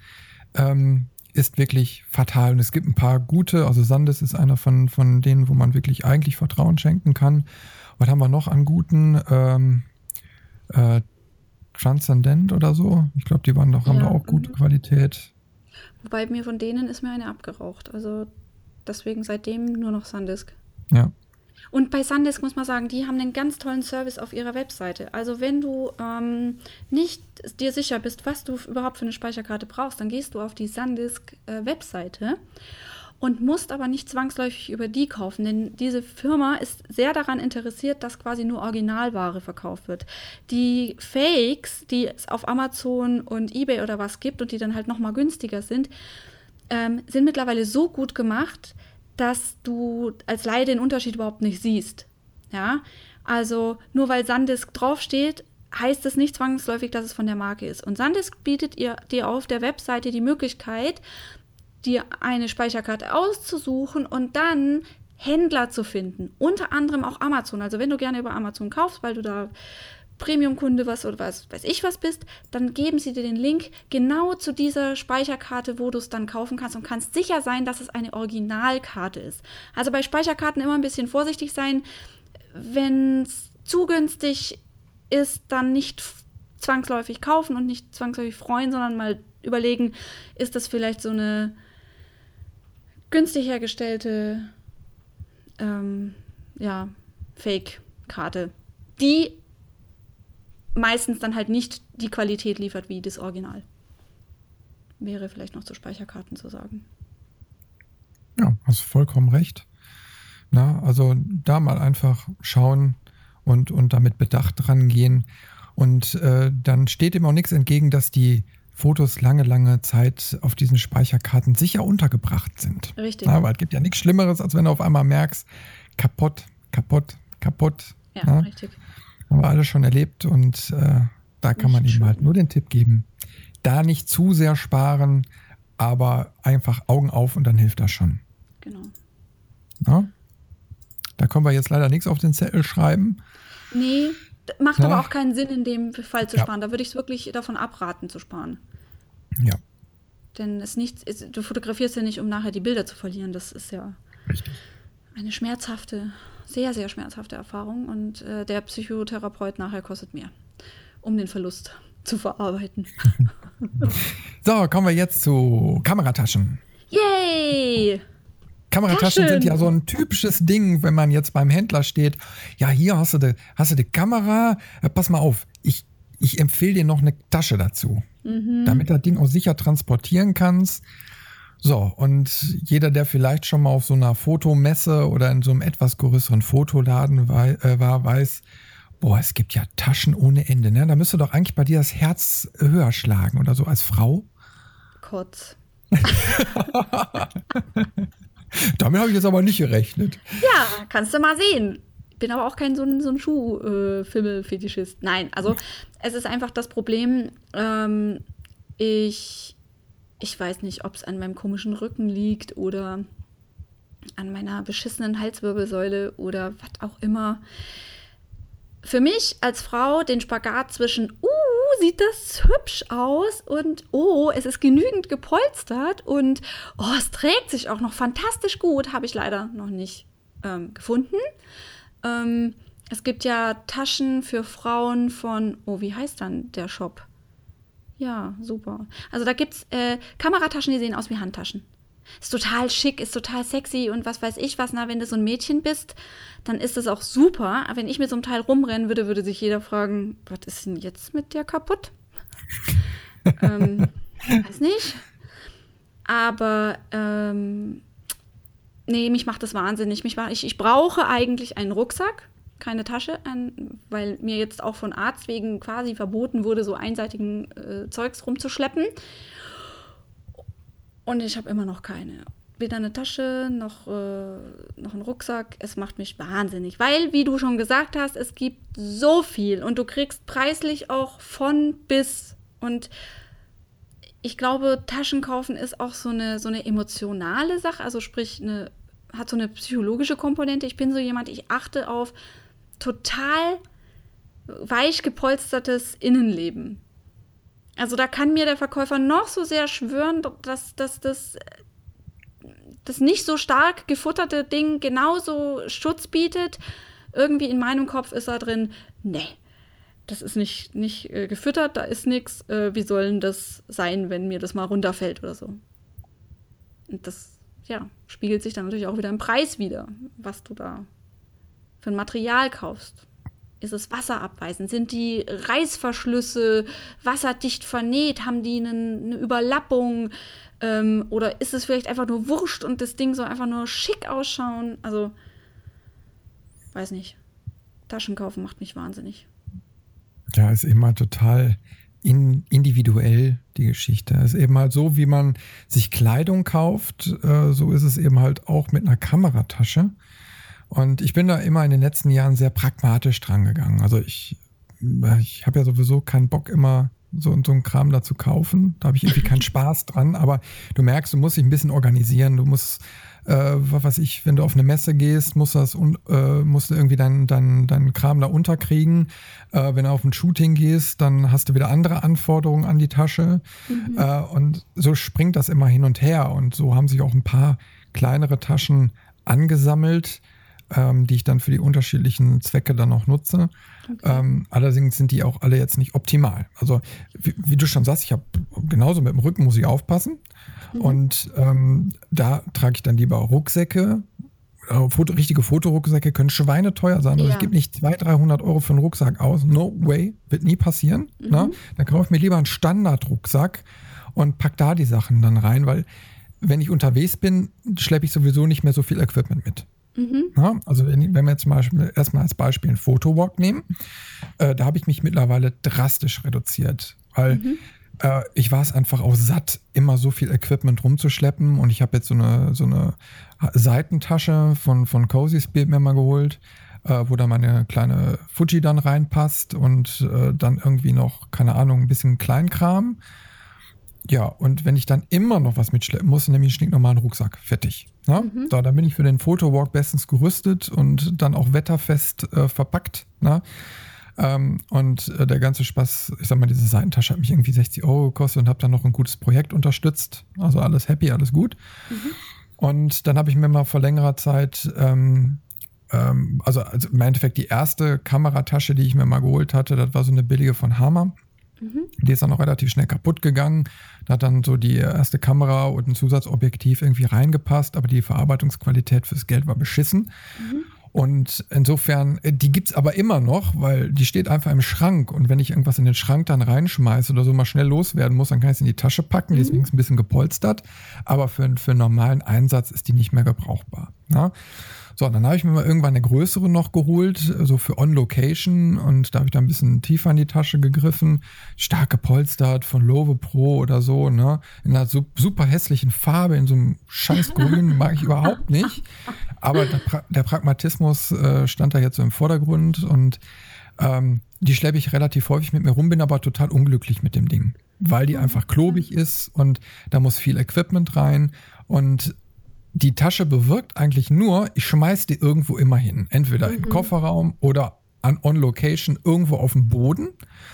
ähm, ist wirklich fatal. Und es gibt ein paar gute, also Sandes ist einer von, von denen, wo man wirklich eigentlich Vertrauen schenken kann. Was haben wir noch an guten? Ähm, äh, Transcendent oder so. Ich glaube, die waren doch, haben ja, da auch gute mhm. Qualität. Wobei mir von denen ist mir eine abgeraucht. Also deswegen seitdem nur noch Sandisk. Ja. Und bei Sandisk muss man sagen, die haben einen ganz tollen Service auf ihrer Webseite. Also wenn du ähm, nicht dir sicher bist, was du überhaupt für eine Speicherkarte brauchst, dann gehst du auf die Sandisk-Webseite. Äh, und musst aber nicht zwangsläufig über die kaufen, denn diese Firma ist sehr daran interessiert, dass quasi nur Originalware verkauft wird. Die Fakes, die es auf Amazon und eBay oder was gibt und die dann halt nochmal günstiger sind, ähm, sind mittlerweile so gut gemacht, dass du als Laie den Unterschied überhaupt nicht siehst. Ja, also nur weil Sandisk draufsteht, heißt es nicht zwangsläufig, dass es von der Marke ist. Und Sandisk bietet ihr dir auf der Webseite die Möglichkeit, dir eine Speicherkarte auszusuchen und dann Händler zu finden. Unter anderem auch Amazon. Also wenn du gerne über Amazon kaufst, weil du da Premium-Kunde was oder was weiß ich was bist, dann geben sie dir den Link genau zu dieser Speicherkarte, wo du es dann kaufen kannst und kannst sicher sein, dass es eine Originalkarte ist. Also bei Speicherkarten immer ein bisschen vorsichtig sein. Wenn es zu günstig ist, dann nicht zwangsläufig kaufen und nicht zwangsläufig freuen, sondern mal überlegen, ist das vielleicht so eine günstig hergestellte ähm, ja, Fake-Karte, die meistens dann halt nicht die Qualität liefert wie das Original. Wäre vielleicht noch zu Speicherkarten zu sagen. Ja, hast vollkommen recht. Na, also da mal einfach schauen und, und damit bedacht rangehen. Und äh, dann steht ihm auch nichts entgegen, dass die Fotos lange, lange Zeit auf diesen Speicherkarten sicher untergebracht sind. Richtig. Na, weil es gibt ja nichts Schlimmeres, als wenn du auf einmal merkst, kaputt, kaputt, kaputt. Ja, na? richtig. Haben wir alle schon erlebt und äh, da kann man Nicht ihm halt nur den Tipp geben. Da nicht zu sehr sparen, aber einfach Augen auf und dann hilft das schon. Genau. Na? Da können wir jetzt leider nichts auf den Zettel schreiben. Nee, macht Ja. aber auch keinen Sinn, in dem Fall zu Ja. sparen. Da würde ich wirklich davon abraten zu sparen. Ja, Denn es nichts, es, du fotografierst ja nicht, um nachher die Bilder zu verlieren. Das ist ja richtig. eine schmerzhafte, sehr, sehr schmerzhafte Erfahrung. Und äh, der Psychotherapeut nachher kostet mehr, um den Verlust zu verarbeiten. So, kommen wir jetzt zu Kamerataschen. Yay! Kamerataschen Taschen. sind ja so ein typisches Ding, wenn man jetzt beim Händler steht. Ja, hier hast du die, hast du die Kamera. Äh, pass mal auf, ich, ich empfehle dir noch eine Tasche dazu, damit du das Ding auch sicher transportieren kannst. So, und jeder, der vielleicht schon mal auf so einer Fotomesse oder in so einem etwas größeren Fotoladen äh, war, weiß, boah, es gibt ja Taschen ohne Ende. Ne? Da müsste doch eigentlich bei dir das Herz höher schlagen oder so als Frau. Kotz. Damit habe ich jetzt aber nicht gerechnet. Ja, kannst du mal sehen. Ich bin aber auch kein so ein, so ein Schuh-Fimmel-Fetischist. Nein, also es ist einfach das Problem, ähm, ich, ich weiß nicht, ob es an meinem komischen Rücken liegt oder an meiner beschissenen Halswirbelsäule oder was auch immer. Für mich als Frau den Spagat zwischen, uh, sieht das hübsch aus und oh, es ist genügend gepolstert und oh, es trägt sich auch noch fantastisch gut, habe ich leider noch nicht ähm, gefunden. Ähm, es gibt ja Taschen für Frauen von, oh, wie heißt dann der Shop? Ja, super. Also da gibt es äh, Kamerataschen, die sehen aus wie Handtaschen. Ist total schick, ist total sexy und was weiß ich was. Na, wenn du so ein Mädchen bist, dann ist das auch super. Aber wenn ich mit so einem Teil rumrennen würde, würde sich jeder fragen, was ist denn jetzt mit der kaputt? ähm, weiß nicht. Aber ähm, nee, mich macht das wahnsinnig. Mich macht, ich, ich brauche eigentlich einen Rucksack, keine Tasche, ein, weil mir jetzt auch von Arzt wegen quasi verboten wurde, so einseitigen äh, Zeugs rumzuschleppen. Und ich habe immer noch keine. Weder eine Tasche noch, äh, noch einen Rucksack. Es macht mich wahnsinnig. Weil, wie du schon gesagt hast, es gibt so viel und du kriegst preislich auch von bis. Und ich glaube, Taschen kaufen ist auch so eine, so eine emotionale Sache. Also sprich, eine, hat so eine psychologische Komponente. Ich bin so jemand, ich achte auf total weich gepolstertes Innenleben. Also da kann mir der Verkäufer noch so sehr schwören, dass, dass das, das nicht so stark gefutterte Ding genauso Schutz bietet. Irgendwie in meinem Kopf ist da drin, nee, das ist nicht, nicht äh, gefüttert, da ist nichts. Äh, wie soll denn das sein, wenn mir das mal runterfällt oder so? Und das, ja, spiegelt sich dann natürlich auch wieder im Preis wieder, was du da für ein Material kaufst. Ist es wasserabweisend? Sind die Reißverschlüsse wasserdicht vernäht? Haben die einen, eine Überlappung? Ähm, oder ist es vielleicht einfach nur wurscht und das Ding soll einfach nur schick ausschauen? Also, weiß nicht. Taschen kaufen macht mich wahnsinnig. Ja, ist eben halt total in, individuell die Geschichte. Ist eben halt so, wie man sich Kleidung kauft, äh, so ist es eben halt auch mit einer Kameratasche. Und ich bin da immer in den letzten Jahren sehr pragmatisch dran gegangen. Also ich, ich habe ja sowieso keinen Bock immer so, so einen Kram da zu kaufen. Da habe ich irgendwie keinen Spaß dran. Aber du merkst, du musst dich ein bisschen organisieren. Du musst, äh, was weiß ich, wenn du auf eine Messe gehst, musst, das, äh, musst du irgendwie deinen dein, dein Kram da unterkriegen. Äh, wenn du auf ein Shooting gehst, dann hast du wieder andere Anforderungen an die Tasche. Äh, und so springt das immer hin und her. Und so haben sich auch ein paar kleinere Taschen angesammelt, ähm, die ich dann für die unterschiedlichen Zwecke dann auch nutze. Ähm, allerdings sind die auch alle jetzt nicht optimal. Also wie, wie du schon sagst, ich habe genauso mit dem Rücken muss ich aufpassen. Und ähm, da trage ich dann lieber Rucksäcke. Äh, Foto, richtige Fotorucksäcke können schweineteuer sein. Also Ja. ich gebe nicht 200, 300 Euro für einen Rucksack aus. No way, wird nie passieren. Ne? Dann kaufe ich mir lieber einen Standardrucksack und pack da die Sachen dann rein, weil wenn ich unterwegs bin, schleppe ich sowieso nicht mehr so viel Equipment mit. Mhm. Ja, also wenn, wenn, wir jetzt zum Beispiel erstmal als Beispiel einen Fotowalk nehmen, äh, da habe ich mich mittlerweile drastisch reduziert, weil mhm. äh, ich war es einfach auch satt, immer so viel Equipment rumzuschleppen und ich habe jetzt so eine, so eine Seitentasche von, von Cozy Speed mir mal geholt, äh, wo da meine kleine Fuji dann reinpasst und äh, dann irgendwie noch, keine Ahnung, ein bisschen Kleinkram. Ja, und wenn ich dann immer noch was mitschleppen muss, nehme ich einen stinknormalen Rucksack. Fertig. Ja? Mhm. So, dann bin ich für den Fotowalk bestens gerüstet und dann auch wetterfest äh, verpackt. Ne? Ähm, und äh, der ganze Spaß, ich sag mal, diese Seitentasche hat mich irgendwie 60 Euro gekostet und habe dann noch ein gutes Projekt unterstützt. Also alles happy, alles gut. Mhm. Und dann habe ich mir mal vor längerer Zeit, ähm, ähm, also, also im Endeffekt die erste Kameratasche, die ich mir mal geholt hatte, das war so eine billige von Hammer. Mhm. Die ist dann auch relativ schnell kaputt gegangen. Da hat dann so die erste Kamera und ein Zusatzobjektiv irgendwie reingepasst, aber die Verarbeitungsqualität fürs Geld war beschissen. Mhm. Und insofern, äh, die gibt es aber immer noch, weil die steht einfach im Schrank. Und wenn ich irgendwas in den Schrank dann reinschmeiße oder so mal schnell loswerden muss, dann kann ich es in die Tasche packen. Mhm. Deswegen ist es ein bisschen gepolstert. Aber für, für einen normalen Einsatz ist die nicht mehr gebrauchbar. Ja? So, dann habe ich mir mal irgendwann eine größere noch geholt, so für On-Location. Und da habe ich da ein bisschen tiefer in die Tasche gegriffen. Stark gepolstert von Love Pro oder so, ne? In einer super hässlichen Farbe, in so einem scheiß Grün, mag ich überhaupt nicht. Aber der, pra der Pragmatismus äh, stand da jetzt so im Vordergrund und ähm, die schleppe ich relativ häufig mit mir rum, bin aber total unglücklich mit dem Ding, weil die einfach klobig ist und da muss viel Equipment rein und die Tasche bewirkt eigentlich nur, ich schmeiß die irgendwo immer hin. Entweder mhm. im Kofferraum oder an On Location irgendwo auf dem Boden.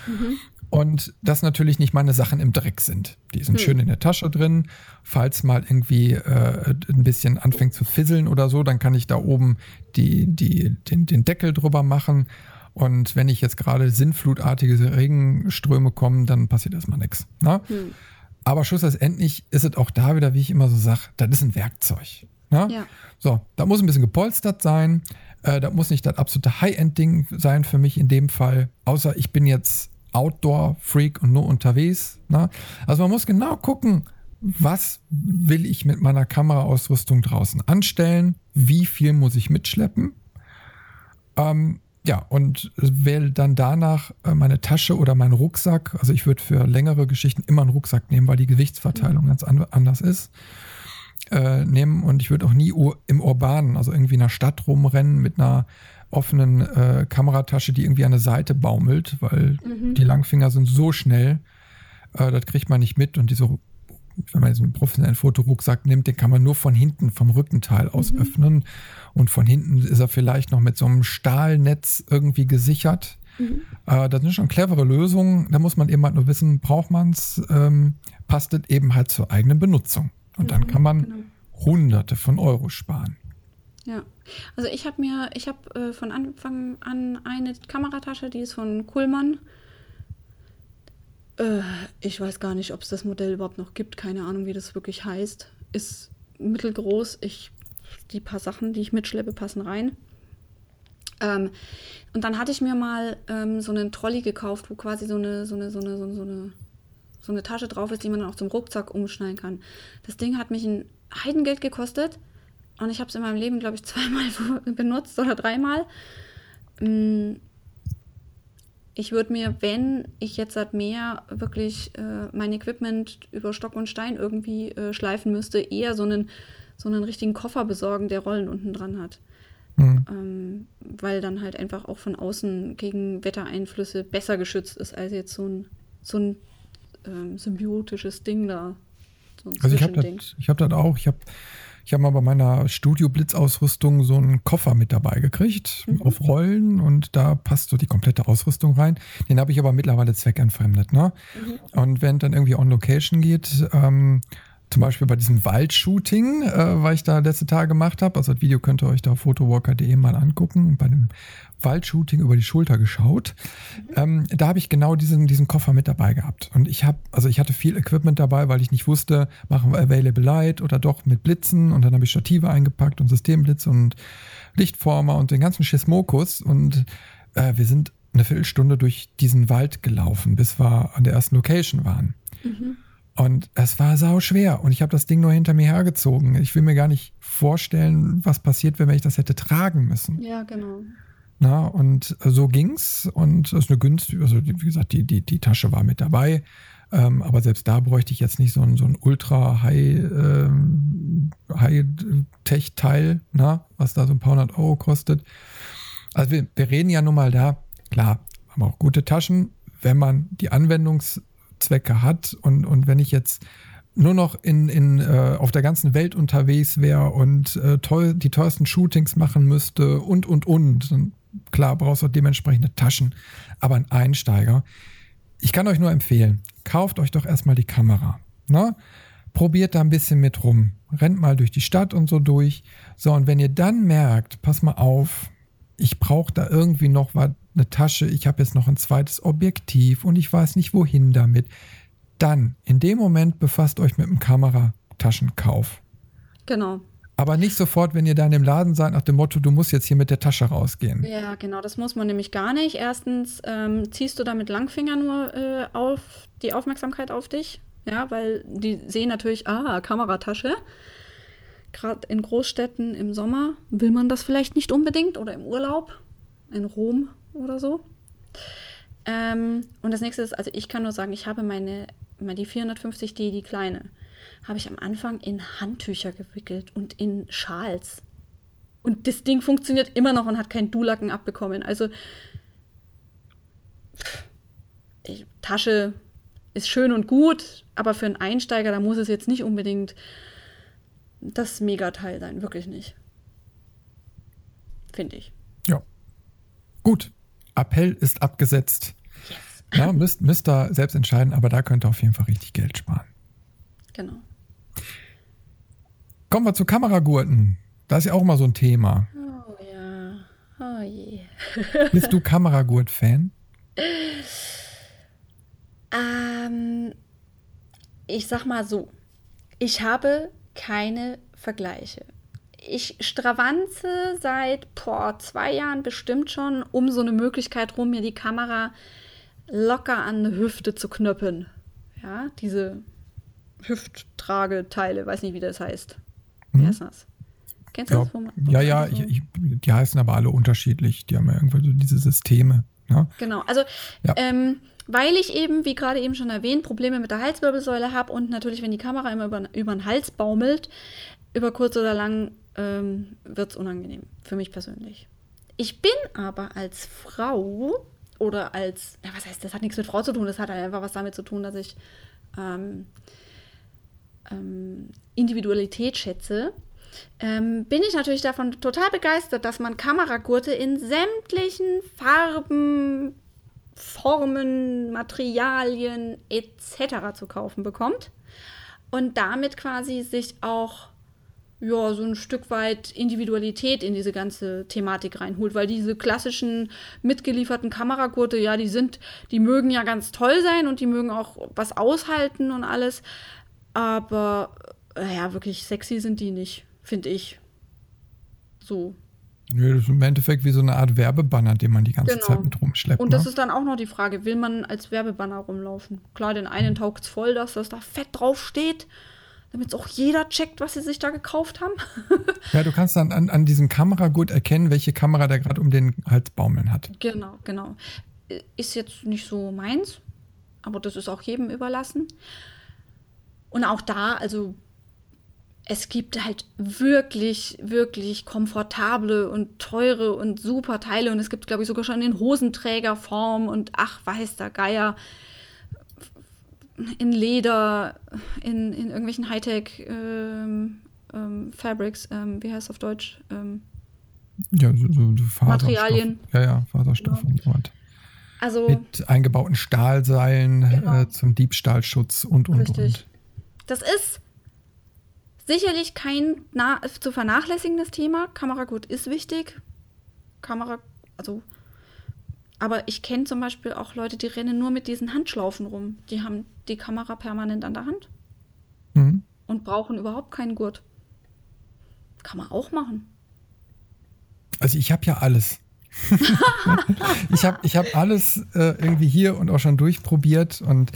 Mhm. Und das natürlich nicht meine Sachen im Dreck sind. Die sind mhm. schön in der Tasche drin. Falls mal irgendwie äh, ein bisschen anfängt zu fisseln oder so, dann kann ich da oben die, die, den, den Deckel drüber machen. Und wenn ich jetzt gerade sinnflutartige Regenströme kommen, dann passiert erstmal nichts. Ne? Aber schlussendlich ist es auch da wieder, wie ich immer so sage, das ist ein Werkzeug. Ne? Ja. So, da muss ein bisschen gepolstert sein. Äh, das muss nicht das absolute High-End-Ding sein für mich in dem Fall. Außer ich bin jetzt Outdoor-Freak und nur unterwegs. Ne? Also man muss genau gucken, was will ich mit meiner Kameraausrüstung draußen anstellen? Wie viel muss ich mitschleppen? Ähm, ja, und wähle dann danach äh, meine Tasche oder meinen Rucksack. Also ich würde für längere Geschichten immer einen Rucksack nehmen, weil die Gewichtsverteilung mhm. ganz an, anders ist. Äh, nehmen und ich würde auch nie im Urbanen, also irgendwie in einer Stadt rumrennen mit einer offenen äh, Kameratasche, die irgendwie an der Seite baumelt, weil mhm. die Langfinger sind so schnell, äh, das kriegt man nicht mit und diese wenn man jetzt einen professionellen Fotorucksack nimmt, den kann man nur von hinten, vom Rückenteil aus mhm. öffnen. Und von hinten ist er vielleicht noch mit so einem Stahlnetz irgendwie gesichert. Mhm. Äh, das sind schon clevere Lösungen. Da muss man eben halt nur wissen, braucht man es, ähm, passt es eben halt zur eigenen Benutzung. Und mhm, dann kann man genau. Hunderte von Euro sparen. Ja, also ich habe mir, ich habe äh, von Anfang an eine Kameratasche, die ist von Kuhlmann. Äh, ich weiß gar nicht, ob es das Modell überhaupt noch gibt. Keine Ahnung, wie das wirklich heißt. Ist mittelgroß. Ich, die paar Sachen, die ich mitschleppe, passen rein. Ähm, und dann hatte ich mir mal ähm, so einen Trolley gekauft, wo quasi so eine, so eine, so eine, so eine, so eine, so eine Tasche drauf ist, die man dann auch zum Rucksack umschneiden kann. Das Ding hat mich ein Heidengeld gekostet. Und ich habe es in meinem Leben, glaube ich, zweimal benutzt oder dreimal. Mm, ich würde mir, wenn ich jetzt halt mehr wirklich äh, mein Equipment über Stock und Stein irgendwie äh, schleifen müsste, eher so einen, so einen richtigen Koffer besorgen, der Rollen unten dran hat. Mhm. Ähm, weil dann halt einfach auch von außen gegen Wettereinflüsse besser geschützt ist, als jetzt so ein, so ein ähm, symbiotisches Ding da. So also ich habe das hab auch, ich habe ich habe mal bei meiner Studio-Blitzausrüstung so einen Koffer mit dabei gekriegt, mhm. auf Rollen und da passt so die komplette Ausrüstung rein. Den habe ich aber mittlerweile zweckentfremdet. Ne? Mhm. Und wenn dann irgendwie on Location geht, ähm, zum Beispiel bei diesem Waldshooting, äh, was ich da letzte Tage gemacht habe. Also das Video könnt ihr euch da auf photowalker.de mal angucken. Bei dem Waldshooting über die Schulter geschaut. Ähm, da habe ich genau diesen, diesen Koffer mit dabei gehabt. Und ich habe, also ich hatte viel Equipment dabei, weil ich nicht wusste, machen wir Available Light oder doch mit Blitzen. Und dann habe ich Stative eingepackt und Systemblitz und Lichtformer und den ganzen Schismokus. Und äh, wir sind eine Viertelstunde durch diesen Wald gelaufen, bis wir an der ersten Location waren. Mhm. Und es war sau schwer und ich habe das Ding nur hinter mir hergezogen. Ich will mir gar nicht vorstellen, was passiert wäre, wenn ich das hätte tragen müssen. Ja, genau. Na, und so ging's und es ist eine günstige, also wie gesagt, die, die, die Tasche war mit dabei. Ähm, aber selbst da bräuchte ich jetzt nicht so ein, so ein ultra high, ähm, High-Tech-Teil, was da so ein paar hundert Euro kostet. Also wir, wir reden ja nun mal da, klar, haben auch gute Taschen, wenn man die Anwendungszwecke hat und, und wenn ich jetzt nur noch in, in, äh, auf der ganzen Welt unterwegs wäre und äh, teuer, die teuersten Shootings machen müsste und, und, und, dann klar brauchst du dementsprechende Taschen. Aber ein Einsteiger, ich kann euch nur empfehlen, kauft euch doch erstmal die Kamera. Ne? Probiert da ein bisschen mit rum. Rennt mal durch die Stadt und so durch. So, und wenn ihr dann merkt, pass mal auf, ich brauche da irgendwie noch was, eine Tasche, ich habe jetzt noch ein zweites Objektiv und ich weiß nicht wohin damit, dann in dem Moment befasst euch mit dem Kamerataschenkauf. Genau. Aber nicht sofort, wenn ihr da in dem Laden seid, nach dem Motto, du musst jetzt hier mit der Tasche rausgehen. Ja, genau, das muss man nämlich gar nicht. Erstens ähm, ziehst du da mit Langfinger nur äh, auf die Aufmerksamkeit auf dich. Ja, weil die sehen natürlich, ah, Kameratasche. Gerade in Großstädten im Sommer will man das vielleicht nicht unbedingt oder im Urlaub, in Rom oder so. Ähm, und das nächste ist, also ich kann nur sagen, ich habe meine, meine die 450D, die kleine habe ich am Anfang in Handtücher gewickelt und in Schals. Und das Ding funktioniert immer noch und hat keinen Dulacken abbekommen. Also die Tasche ist schön und gut, aber für einen Einsteiger, da muss es jetzt nicht unbedingt das Megateil sein, wirklich nicht. Finde ich. Ja. Gut. Appell ist abgesetzt. Yes. Ja, müsst, müsst ihr selbst entscheiden, aber da könnt ihr auf jeden Fall richtig Geld sparen. Genau. Kommen wir zu Kameragurten. Das ist ja auch mal so ein Thema. Oh ja. Oh je. Bist du Kameragurt-Fan? Ähm, ich sag mal so. Ich habe keine Vergleiche. Ich stravanze seit boah, zwei Jahren bestimmt schon um so eine Möglichkeit rum, mir die Kamera locker an eine Hüfte zu knöpfen. Ja, diese Hüfttrageteile, weiß nicht, wie das heißt. Wie hm? heißt das? Kennst du ja, das? Wo, wo ja, ja, ich, ich, die heißen aber alle unterschiedlich. Die haben ja irgendwo so diese Systeme. Ja? Genau, also ja. ähm, weil ich eben, wie gerade eben schon erwähnt, Probleme mit der Halswirbelsäule habe und natürlich, wenn die Kamera immer über, über den Hals baumelt, über kurz oder lang ähm, wird es unangenehm, für mich persönlich. Ich bin aber als Frau oder als, ja, was heißt, das hat nichts mit Frau zu tun, das hat einfach was damit zu tun, dass ich ähm, ähm, Individualität schätze, ähm, bin ich natürlich davon total begeistert, dass man Kameragurte in sämtlichen Farben, Formen, Materialien etc. zu kaufen bekommt und damit quasi sich auch ja, so ein Stück weit Individualität in diese ganze Thematik reinholt, weil diese klassischen mitgelieferten Kameragurte, ja, die sind, die mögen ja ganz toll sein und die mögen auch was aushalten und alles, aber äh, ja, wirklich sexy sind die nicht, finde ich. So. Nö, das ist im Endeffekt wie so eine Art Werbebanner, den man die ganze genau. Zeit mit rumschleppt. Und das ne? ist dann auch noch die Frage, will man als Werbebanner rumlaufen? Klar, den einen taugt es voll, dass das da fett drauf steht, damit es auch jeder checkt, was sie sich da gekauft haben. ja, du kannst dann an, an diesem Kameragurt erkennen, welche Kamera der gerade um den Hals baumeln hat. Genau, genau. Ist jetzt nicht so meins, aber das ist auch jedem überlassen. Und auch da, also es gibt halt wirklich, wirklich komfortable und teure und super Teile. Und es gibt, glaube ich, sogar schon in Hosenträgerform und ach, weiß der Geier. In Leder, in, in irgendwelchen Hightech ähm, ähm, Fabrics, ähm, wie heißt es auf Deutsch? Ähm, ja, so, so, so Materialien. Ja, ja, Faserstoff genau. und so weiter. Also, Mit eingebauten Stahlseilen genau. äh, zum Diebstahlschutz und, und, Richtig. und. Das ist sicherlich kein zu vernachlässigendes Thema. Kameragut ist wichtig. Kamera, also. Aber ich kenne zum Beispiel auch Leute, die rennen nur mit diesen Handschlaufen rum. Die haben die Kamera permanent an der Hand. Mhm. Und brauchen überhaupt keinen Gurt. Kann man auch machen. Also ich habe ja alles. ich habe ich hab alles äh, irgendwie hier und auch schon durchprobiert und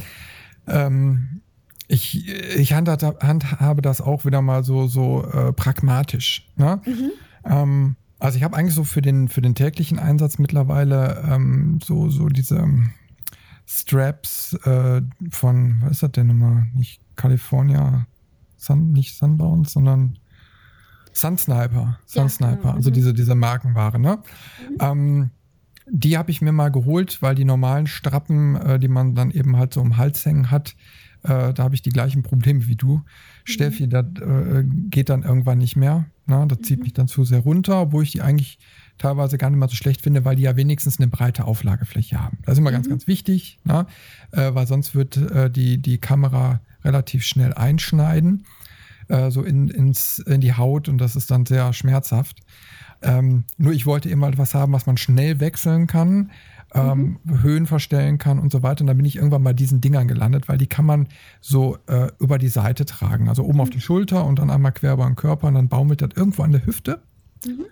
ähm, ich, ich handhabe das auch wieder mal so, so äh, pragmatisch. Ne? Mhm. Ähm, also ich habe eigentlich so für den, für den täglichen Einsatz mittlerweile ähm, so, so diese Straps äh, von, was ist das denn nochmal? Nicht California, Sun, nicht Sunbound, sondern Sun Sniper. Sun ja, genau. also mhm. diese, diese Markenware, ne? Mhm. Ähm, die habe ich mir mal geholt, weil die normalen Strappen, äh, die man dann eben halt so im Hals hängen hat, äh, da habe ich die gleichen Probleme wie du. Mhm. Steffi, das äh, geht dann irgendwann nicht mehr. Na, ne? das zieht mhm. mich dann zu sehr runter, obwohl ich die eigentlich teilweise gar nicht mal so schlecht finde, weil die ja wenigstens eine breite Auflagefläche haben. Das ist immer mhm. ganz, ganz wichtig, na? Ne? Äh, weil sonst wird äh, die, die Kamera relativ schnell einschneiden, äh, so in, ins, in die Haut und das ist dann sehr schmerzhaft. Ähm, nur ich wollte immer etwas haben, was man schnell wechseln kann, ähm, mhm. Höhen verstellen kann und so weiter. Und da bin ich irgendwann bei diesen Dingern gelandet, weil die kann man so äh, über die Seite tragen. Also oben mhm. auf die Schulter und dann einmal quer über den Körper und dann baumelt das irgendwo an der Hüfte. Mhm.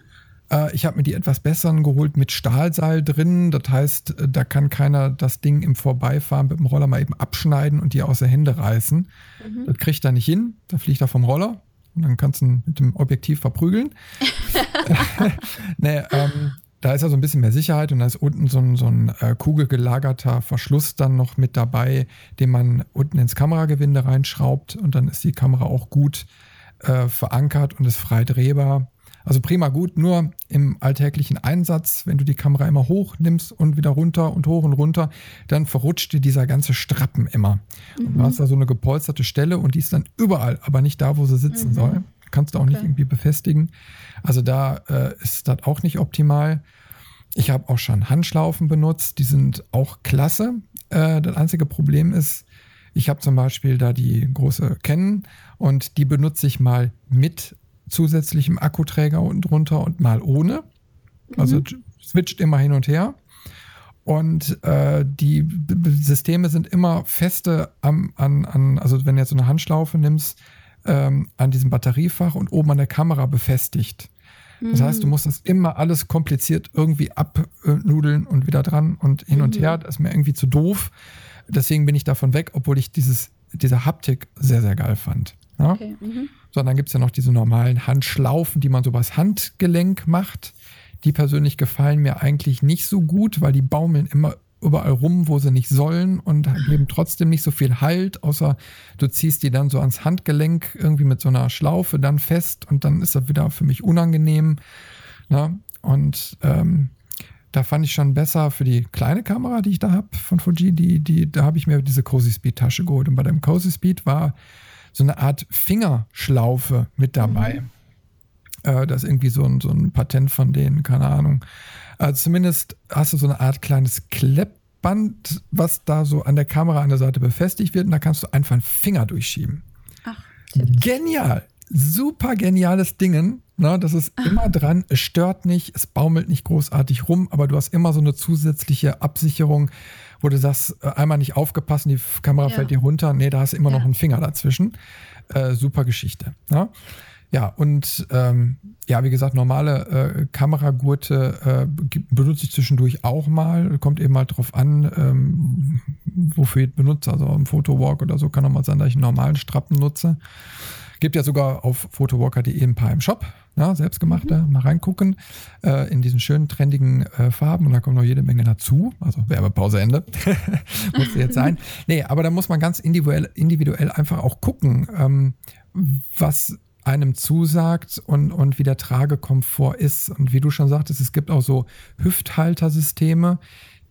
Äh, ich habe mir die etwas besseren geholt mit Stahlseil drin. Das heißt, äh, da kann keiner das Ding im Vorbeifahren mit dem Roller mal eben abschneiden und die aus der Hände reißen. Mhm. Das kriegt er nicht hin. Da fliegt er vom Roller. Und dann kannst du ihn mit dem Objektiv verprügeln. nee, ähm, da ist ja so ein bisschen mehr Sicherheit und da ist unten so ein, so ein äh, kugelgelagerter Verschluss dann noch mit dabei, den man unten ins Kameragewinde reinschraubt und dann ist die Kamera auch gut äh, verankert und ist frei drehbar. Also prima gut, nur im alltäglichen Einsatz, wenn du die Kamera immer hoch nimmst und wieder runter und hoch und runter, dann verrutscht dir dieser ganze Strappen immer. Mhm. Und du mhm. hast da so eine gepolsterte Stelle und die ist dann überall, aber nicht da, wo sie sitzen mhm. soll. Kannst du auch okay. nicht irgendwie befestigen. Also da äh, ist das auch nicht optimal. Ich habe auch schon Handschlaufen benutzt, die sind auch klasse. Äh, das einzige Problem ist, ich habe zum Beispiel da die große Canon und die benutze ich mal mit zusätzlichem Akkuträger unten drunter und mal ohne. Also mhm. switcht immer hin und her. Und äh, die Systeme sind immer feste am, an, an, also wenn du jetzt so eine Handschlaufe nimmst, ähm, an diesem Batteriefach und oben an der Kamera befestigt. Das heißt, du mhm. musst das immer alles kompliziert irgendwie abnudeln und wieder dran und hin und mhm. her. Das ist mir irgendwie zu doof. Deswegen bin ich davon weg, obwohl ich dieses, diese Haptik sehr, sehr geil fand. Ja? Okay. Mhm sondern gibt es ja noch diese normalen Handschlaufen, die man so übers Handgelenk macht. Die persönlich gefallen mir eigentlich nicht so gut, weil die baumeln immer überall rum, wo sie nicht sollen und geben trotzdem nicht so viel Halt, außer du ziehst die dann so ans Handgelenk irgendwie mit so einer Schlaufe dann fest und dann ist das wieder für mich unangenehm. Ne? Und ähm, da fand ich schon besser für die kleine Kamera, die ich da habe von Fuji, die, die, da habe ich mir diese Cozy Speed Tasche geholt. Und bei dem Cozy Speed war so eine Art Fingerschlaufe mit dabei. Mhm. Äh, das ist irgendwie so ein, so ein Patent von denen, keine Ahnung. Also zumindest hast du so eine Art kleines Kleppband, was da so an der Kamera an der Seite befestigt wird und da kannst du einfach einen Finger durchschieben. Ach, Genial! Super geniales Ding. Ne, das ist Ach. immer dran, es stört nicht, es baumelt nicht großartig rum, aber du hast immer so eine zusätzliche Absicherung, wo du sagst, äh, einmal nicht aufgepasst, die Kamera ja. fällt dir runter. Nee, da hast du immer ja. noch einen Finger dazwischen. Äh, super Geschichte. Ja, ja und ähm, ja, wie gesagt, normale äh, Kameragurte äh, benutze ich zwischendurch auch mal. Kommt eben mal drauf an, ähm, wofür ich benutze. Also im Photowalk oder so kann auch mal sein, dass ich einen normalen Strappen nutze. Gibt ja sogar auf photowalker.de ein paar im Shop ja, selbstgemachte, mhm. mal reingucken äh, in diesen schönen, trendigen äh, Farben und da kommt noch jede Menge dazu. Also Werbepause Ende. muss jetzt sein. Nee, aber da muss man ganz individuell, individuell einfach auch gucken, ähm, was einem zusagt und, und wie der Tragekomfort ist. Und wie du schon sagtest, es gibt auch so Hüfthaltersysteme,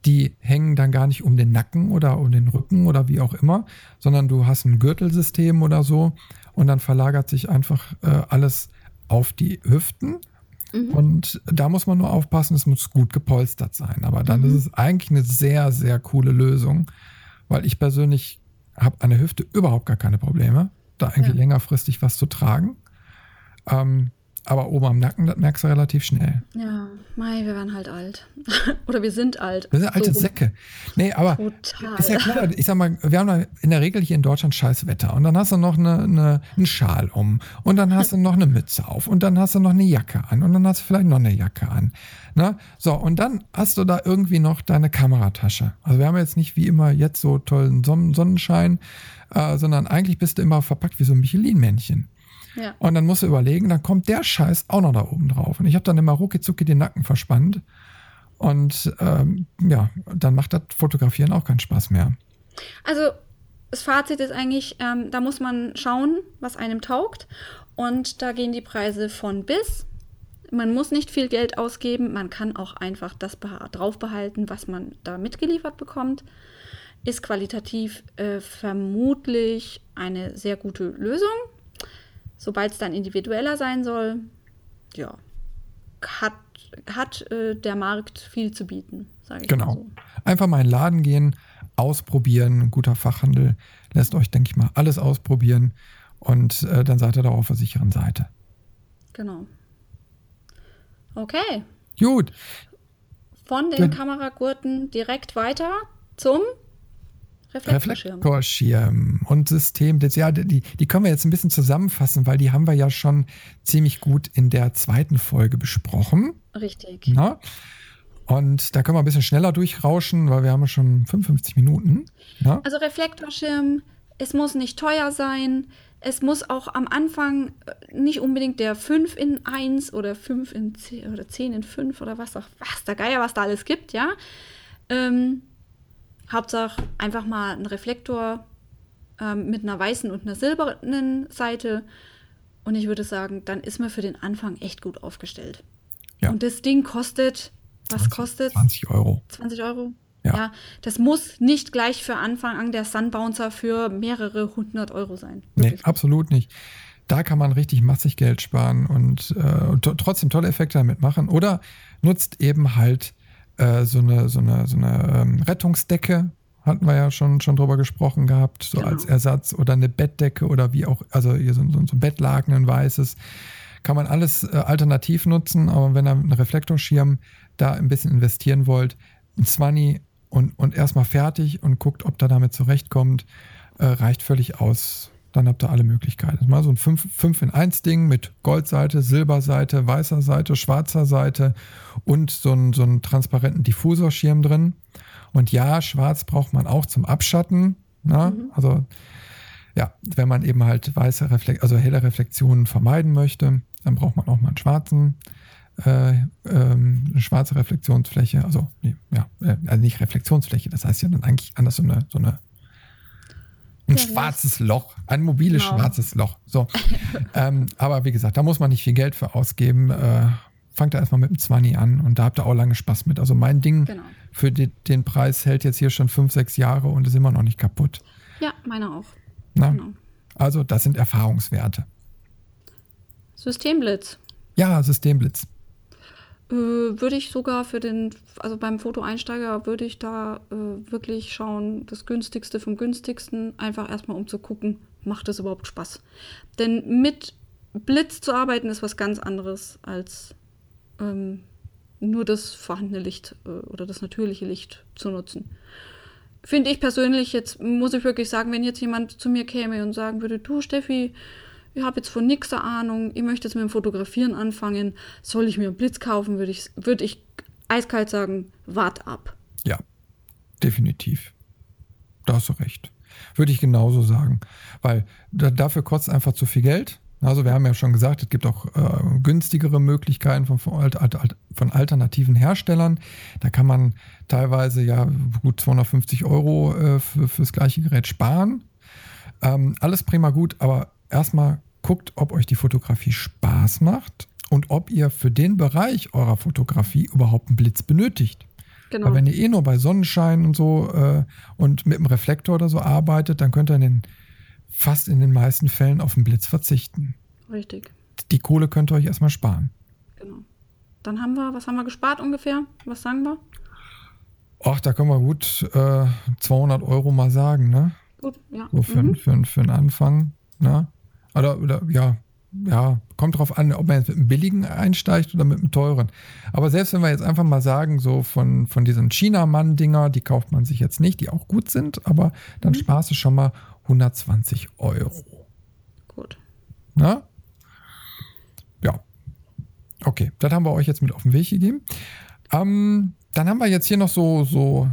die hängen dann gar nicht um den Nacken oder um den Rücken oder wie auch immer, sondern du hast ein Gürtelsystem oder so und dann verlagert sich einfach äh, alles auf die Hüften. Mhm. Und da muss man nur aufpassen, es muss gut gepolstert sein. Aber dann mhm. ist es eigentlich eine sehr, sehr coole Lösung, weil ich persönlich habe an der Hüfte überhaupt gar keine Probleme, da irgendwie ja. längerfristig was zu tragen. Ähm, Aber oben am Nacken, das merkst du relativ schnell. Ja, Mai, wir werden halt alt. Oder wir sind alt. Wir sind alte So. Säcke. Nee, aber Total. ist ja klar, ich sag mal, wir haben in der Regel hier in Deutschland scheiß Wetter. Und dann hast du noch eine, eine, einen Schal um. Und dann hast du noch eine Mütze auf. Und dann hast du noch eine Jacke an. Und dann hast du vielleicht noch eine Jacke an. Ne? So, und dann hast du da irgendwie noch deine Kameratasche. Also wir haben jetzt nicht wie immer jetzt so tollen Sonnen Sonnenschein, äh, sondern eigentlich bist du immer verpackt wie so ein Michelin-Männchen. Ja. Und dann musst du überlegen, dann kommt der Scheiß auch noch da oben drauf. Und ich habe dann immer rucki zucki den Nacken verspannt. Und ähm, ja, dann macht das Fotografieren auch keinen Spaß mehr. Also, das Fazit ist eigentlich, ähm, da muss man schauen, was einem taugt. Und da gehen die Preise von bis. Man muss nicht viel Geld ausgeben. Man kann auch einfach das drauf behalten, was man da mitgeliefert bekommt. Ist qualitativ äh, vermutlich eine sehr gute Lösung. Sobald es dann individueller sein soll, ja, hat, hat äh, der Markt viel zu bieten, sage ich mal Genau. so. Einfach mal in den Laden gehen, ausprobieren. Guter Fachhandel lässt euch, denke ich mal, alles ausprobieren. Und äh, dann seid ihr da auf der sicheren Seite. Genau. Okay. Gut, Von den Kameragurten direkt weiter zum Reflektorschirm. Reflektorschirm und System. Ja, die, die können wir jetzt ein bisschen zusammenfassen, weil die haben wir ja schon ziemlich gut in der zweiten Folge besprochen. Richtig. Na? Und da können wir ein bisschen schneller durchrauschen, weil wir haben ja schon 55 Minuten. Ja? Also Reflektorschirm, es muss nicht teuer sein. Es muss auch am Anfang äh, nicht unbedingt der 5 in 1 oder 5 in 10 oder 10 in 5 oder was auch, was der Geier, was da alles gibt, ja. Ähm, Hauptsache einfach mal ein Reflektor ähm, mit einer weißen und einer silbernen Seite. Und ich würde sagen, dann ist man für den Anfang echt gut aufgestellt. Ja. Und das Ding kostet, was 20, kostet 20 Euro. 20 Euro? Ja. das muss nicht gleich für Anfang an der Sunbouncer für mehrere hundert Euro sein. Nee, Wirklich. absolut nicht. Da kann man richtig massig Geld sparen und, äh, und trotzdem tolle Effekte damit machen. Oder nutzt eben halt äh, so eine, so eine, so eine ähm, Rettungsdecke, hatten wir ja schon, schon drüber gesprochen gehabt, so Genau. als Ersatz oder eine Bettdecke oder wie auch, also hier so, so, so ein Bettlaken, ein weißes. Kann man alles äh, alternativ nutzen, aber wenn ihr einen Reflektorschirm da ein bisschen investieren wollt, ein 20 und, und erstmal fertig und guckt, ob ihr damit zurechtkommt, äh, reicht völlig aus. Dann habt ihr alle Möglichkeiten. Mal so ein 5, in 1 Ding mit Goldseite, Silberseite, weißer Seite, schwarzer Seite und so einen, so einen transparenten Diffusorschirm drin. Und ja, schwarz braucht man auch zum Abschatten. Na? Also ja, wenn man eben halt weiße Reflekt also helle Reflexionen vermeiden möchte, dann braucht man auch mal einen schwarzen, äh, ähm, eine schwarze Reflexionsfläche. Also, nee, ja, äh, also nicht Reflexionsfläche, das heißt ja dann eigentlich anders so eine, so eine ein Ja, schwarzes Loch, ein mobiles Genau. schwarzes Loch. So. ähm, aber wie gesagt, da muss man nicht viel Geld für ausgeben. Äh, fangt da erstmal mit dem 20 an und da habt ihr auch lange Spaß mit. Also mein Ding Genau. für die, den Preis hält jetzt hier schon fünf, sechs Jahre und ist immer noch nicht kaputt. Ja, meine auch. Na? Genau. Also das sind Erfahrungswerte. Systemblitz. Ja, Systemblitz. Äh, würde ich sogar für den, also beim Fotoeinsteiger würde ich da äh, wirklich schauen, das günstigste vom günstigsten, einfach erstmal um zu gucken, macht es überhaupt Spaß. Denn mit Blitz zu arbeiten ist was ganz anderes als ähm, nur das vorhandene Licht äh, oder das natürliche Licht zu nutzen. Finde ich persönlich, jetzt muss ich wirklich sagen, wenn jetzt jemand zu mir käme und sagen würde, du Steffi, ich habe jetzt von eine Ahnung, ich möchte jetzt mit dem Fotografieren anfangen, soll ich mir einen Blitz kaufen, würde ich, würde ich eiskalt sagen, wart ab. Ja, definitiv. Da hast du recht. Würde ich genauso sagen. Weil da, dafür kostet einfach zu viel Geld. Also wir haben ja schon gesagt, es gibt auch äh, günstigere Möglichkeiten von, von alternativen Herstellern. Da kann man teilweise ja gut 250 Euro äh, für, fürs gleiche Gerät sparen. Ähm, alles prima gut, aber erstmal guckt, ob euch die Fotografie Spaß macht und ob ihr für den Bereich eurer Fotografie überhaupt einen Blitz benötigt. Genau. Weil wenn ihr eh nur bei Sonnenschein und so äh, und mit dem Reflektor oder so arbeitet, dann könnt ihr in den, fast in den meisten Fällen auf den Blitz verzichten. Richtig, Die Kohle könnt ihr euch erstmal sparen. genau. Dann haben wir, was haben wir gespart ungefähr? Was sagen wir? Ach, da können wir gut äh, 200 Euro mal sagen, ne? Gut, ja. So für, mhm. für, für einen Anfang, ne? Oder, oder ja, ja, kommt drauf an, ob man jetzt mit einem billigen einsteigt oder mit einem teuren. Aber selbst wenn wir jetzt einfach mal sagen, so von, von diesen China-Mann-Dinger, die kauft man sich jetzt nicht, die auch gut sind, aber dann mhm. sparst du schon mal 120 Euro. Gut. Na? Ja. Okay, das haben wir euch jetzt mit auf den Weg gegeben. Ähm, dann haben wir jetzt hier noch so, so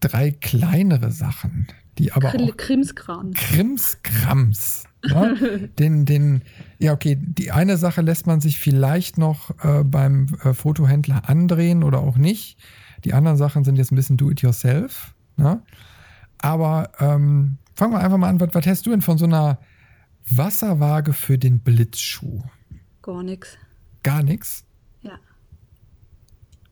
drei kleinere Sachen, die aber. Auch Krimskrams. Krimskrams. Ja, den, den, ja, okay, die eine Sache lässt man sich vielleicht noch äh, beim äh, Fotohändler andrehen oder auch nicht. Die anderen Sachen sind jetzt ein bisschen do-it-yourself. Ne? Aber ähm, fangen wir einfach mal an. Was, was hast du denn von so einer Wasserwaage für den Blitzschuh? Gar nichts. Gar nichts? Ja.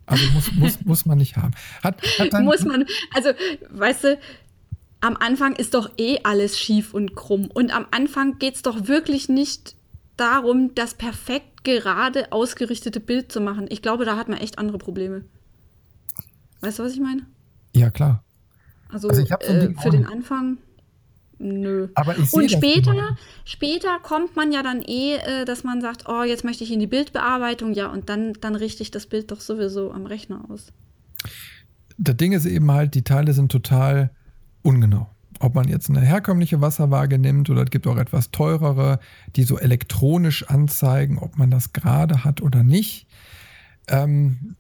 Also muss, muss, muss man nicht haben. Hat, hat muss man, also weißt du, am Anfang ist doch eh alles schief und krumm. Und am Anfang geht es doch wirklich nicht darum, das perfekt gerade ausgerichtete Bild zu machen. Ich glaube, da hat man echt andere Probleme. Weißt du, was ich meine? Ja, klar. Also, also äh, für den Anfang, nö. Aber ich Und später, später kommt man ja dann eh, äh, dass man sagt, oh, jetzt möchte ich in die Bildbearbeitung, ja, und dann, dann richte ich das Bild doch sowieso am Rechner aus. Das Ding ist eben halt, die Teile sind total ungenau. Ob man jetzt eine herkömmliche Wasserwaage nimmt oder es gibt auch etwas teurere, die so elektronisch anzeigen, ob man das gerade hat oder nicht. Ähm,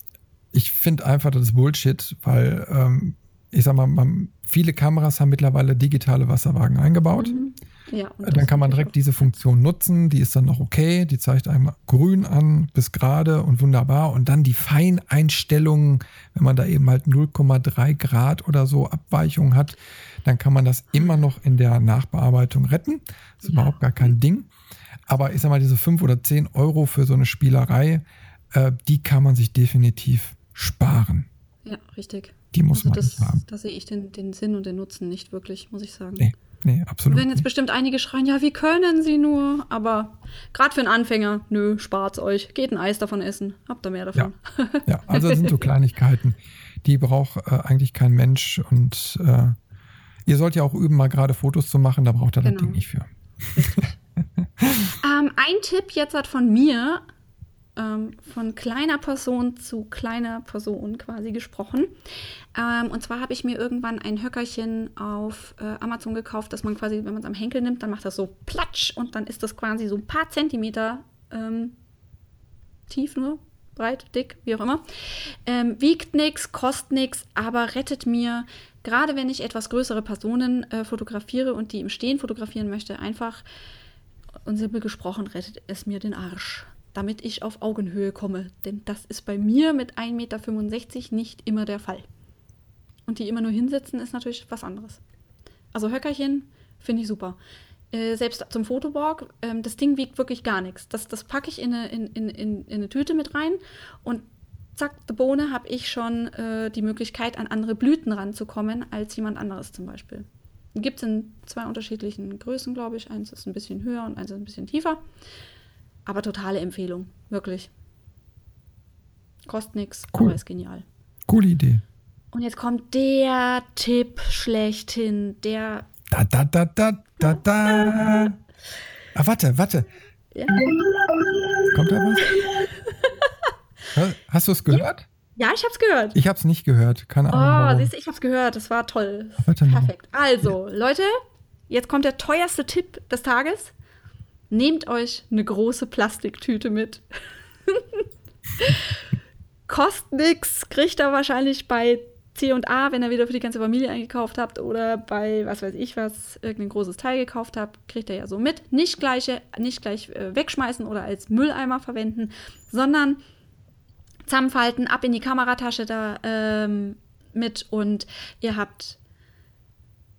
ich finde einfach, das ist Bullshit, weil ähm, ich sag mal, man, viele Kameras haben mittlerweile digitale Wasserwagen eingebaut. Mhm. Ja, dann kann man direkt diese Funktion nutzen, die ist dann noch okay, die zeigt einmal grün an bis gerade und wunderbar und dann die Feineinstellungen, wenn man da eben halt 0,3 Grad oder so Abweichung hat, dann kann man das immer noch in der Nachbearbeitung retten. Das ist ja. überhaupt gar kein Ding. Aber ich sag mal, diese 5 oder 10 Euro für so eine Spielerei, äh, die kann man sich definitiv sparen. Ja, richtig. Die muss also man das, haben. Da sehe ich den, den Sinn und den Nutzen nicht wirklich, muss ich sagen. Nee. Nee, absolut. Wenn jetzt bestimmt einige schreien, ja, wie können sie nur? Aber gerade für einen Anfänger, nö, spart's euch. Geht ein Eis davon essen. Habt ihr mehr davon. Ja, ja also das sind so Kleinigkeiten, die braucht äh, eigentlich kein Mensch. Und äh, ihr sollt ja auch üben, mal gerade Fotos zu machen, da braucht ihr genau. das Ding nicht für. ähm, ein Tipp jetzt hat von mir, ähm, von kleiner Person zu kleiner Person quasi gesprochen. Ähm, und zwar habe ich mir irgendwann ein Höckerchen auf äh, Amazon gekauft, dass man quasi, wenn man es am Henkel nimmt, dann macht das so platsch und dann ist das quasi so ein paar Zentimeter ähm, tief nur, breit, dick, wie auch immer. Ähm, wiegt nichts, kostet nichts, aber rettet mir, gerade wenn ich etwas größere Personen äh, fotografiere und die im Stehen fotografieren möchte, einfach und simpel gesprochen rettet es mir den Arsch damit ich auf Augenhöhe komme. Denn das ist bei mir mit 1,65 Meter nicht immer der Fall. Und die immer nur hinsetzen, ist natürlich was anderes. Also Höckerchen finde ich super. Äh, selbst zum Fotoborg, ähm, das Ding wiegt wirklich gar nichts. Das, das packe ich in eine, in, in, in, in eine Tüte mit rein und zack, die Bohne habe ich schon äh, die Möglichkeit, an andere Blüten ranzukommen als jemand anderes zum Beispiel. Gibt es in zwei unterschiedlichen Größen, glaube ich. Eins ist ein bisschen höher und eins ist ein bisschen tiefer. Aber totale Empfehlung, wirklich. Kostet nichts, cool. aber ist genial. Coole Idee. Und jetzt kommt der Tipp schlechthin, der. Da, da, da, da, da, da. Ah, warte, warte. Ja. Kommt da was? Hast du es gehört? Ja, ich hab's gehört. Ich hab's nicht gehört. Keine Ahnung. Oh, siehst du, ich hab's gehört. Das war toll. Perfekt. Also, Leute, jetzt kommt der teuerste Tipp des Tages. Nehmt euch eine große Plastiktüte mit. Kostet nichts, kriegt ihr wahrscheinlich bei C&A, wenn ihr wieder für die ganze Familie eingekauft habt oder bei, was weiß ich was, irgendein großes Teil gekauft habt, kriegt ihr ja so mit. Nicht gleich, nicht gleich äh, wegschmeißen oder als Mülleimer verwenden, sondern zusammenfalten, ab in die Kameratasche da ähm, mit und ihr habt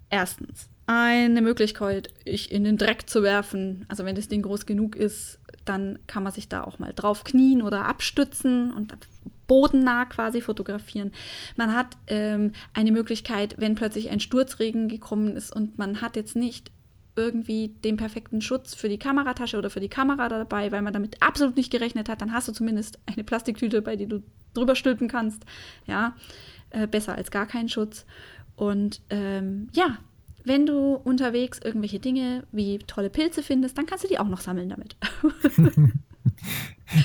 erstens eine Möglichkeit, ich in den Dreck zu werfen. Also wenn das Ding groß genug ist, dann kann man sich da auch mal drauf knien oder abstützen und bodennah quasi fotografieren. Man hat ähm, eine Möglichkeit, wenn plötzlich ein Sturzregen gekommen ist und man hat jetzt nicht irgendwie den perfekten Schutz für die Kameratasche oder für die Kamera dabei, weil man damit absolut nicht gerechnet hat, dann hast du zumindest eine Plastiktüte, bei der du drüber stülpen kannst. Ja, äh, besser als gar keinen Schutz. Und ähm, ja, wenn du unterwegs irgendwelche Dinge wie tolle Pilze findest, dann kannst du die auch noch sammeln damit.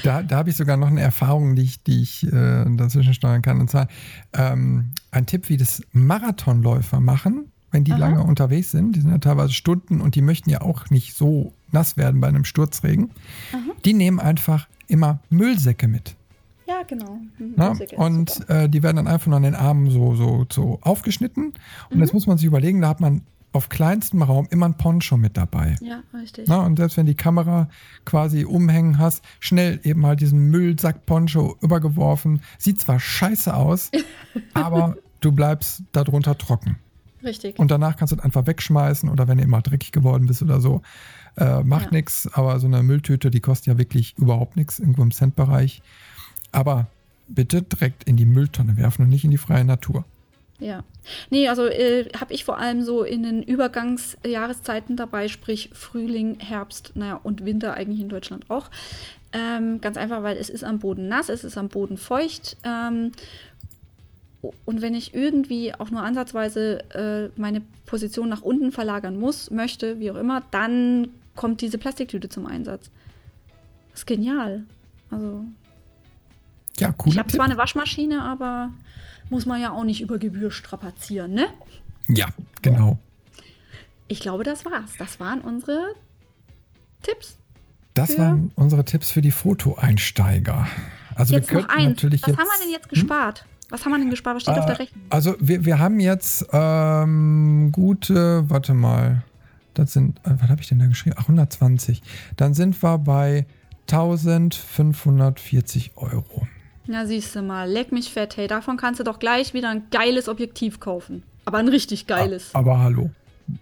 da da habe ich sogar noch eine Erfahrung, die ich, die ich äh, dazwischen steuern kann. Und zwar ähm, ein Tipp, wie das Marathonläufer machen, wenn die Aha. lange unterwegs sind. Die sind ja teilweise Stunden und die möchten ja auch nicht so nass werden bei einem Sturzregen. Aha. Die nehmen einfach immer Müllsäcke mit. Ja, genau. Na, und äh, die werden dann einfach nur an den Armen so, so, so aufgeschnitten. Und mhm. jetzt muss man sich überlegen, da hat man auf kleinstem Raum immer ein Poncho mit dabei. Ja, richtig. Na, und selbst wenn die Kamera quasi umhängen hast, schnell eben halt diesen Müllsack-Poncho übergeworfen. Sieht zwar scheiße aus, aber du bleibst darunter trocken. Richtig. Und danach kannst du es einfach wegschmeißen oder wenn du immer dreckig geworden bist oder so, äh, macht ja. nichts. Aber so eine Mülltüte, die kostet ja wirklich überhaupt nichts, irgendwo im Centbereich. Aber bitte direkt in die Mülltonne werfen und nicht in die freie Natur. Ja. Nee, also äh, habe ich vor allem so in den Übergangsjahreszeiten dabei, sprich Frühling, Herbst, naja, und Winter eigentlich in Deutschland auch. Ähm, ganz einfach, weil es ist am Boden nass, es ist am Boden feucht. Ähm, und wenn ich irgendwie auch nur ansatzweise äh, meine Position nach unten verlagern muss, möchte, wie auch immer, dann kommt diese Plastiktüte zum Einsatz. Das ist genial. Also. Ja, cool. Ich habe zwar eine Waschmaschine, aber muss man ja auch nicht über Gebühr strapazieren, ne? Ja, genau. Ich glaube, das war's. Das waren unsere Tipps. Das waren unsere Tipps für die Fotoeinsteiger. Also jetzt wir könnten noch ein. natürlich Was jetzt, haben wir denn jetzt gespart? Hm? Was haben wir denn gespart? Was steht äh, auf der Rechnung? Also wir, wir haben jetzt ähm, gute, warte mal, das sind, äh, was habe ich denn da geschrieben? Ach, 120. Dann sind wir bei 1540 Euro. Na, siehst du mal, leck mich fett, hey, davon kannst du doch gleich wieder ein geiles Objektiv kaufen. Aber ein richtig geiles. Aber hallo,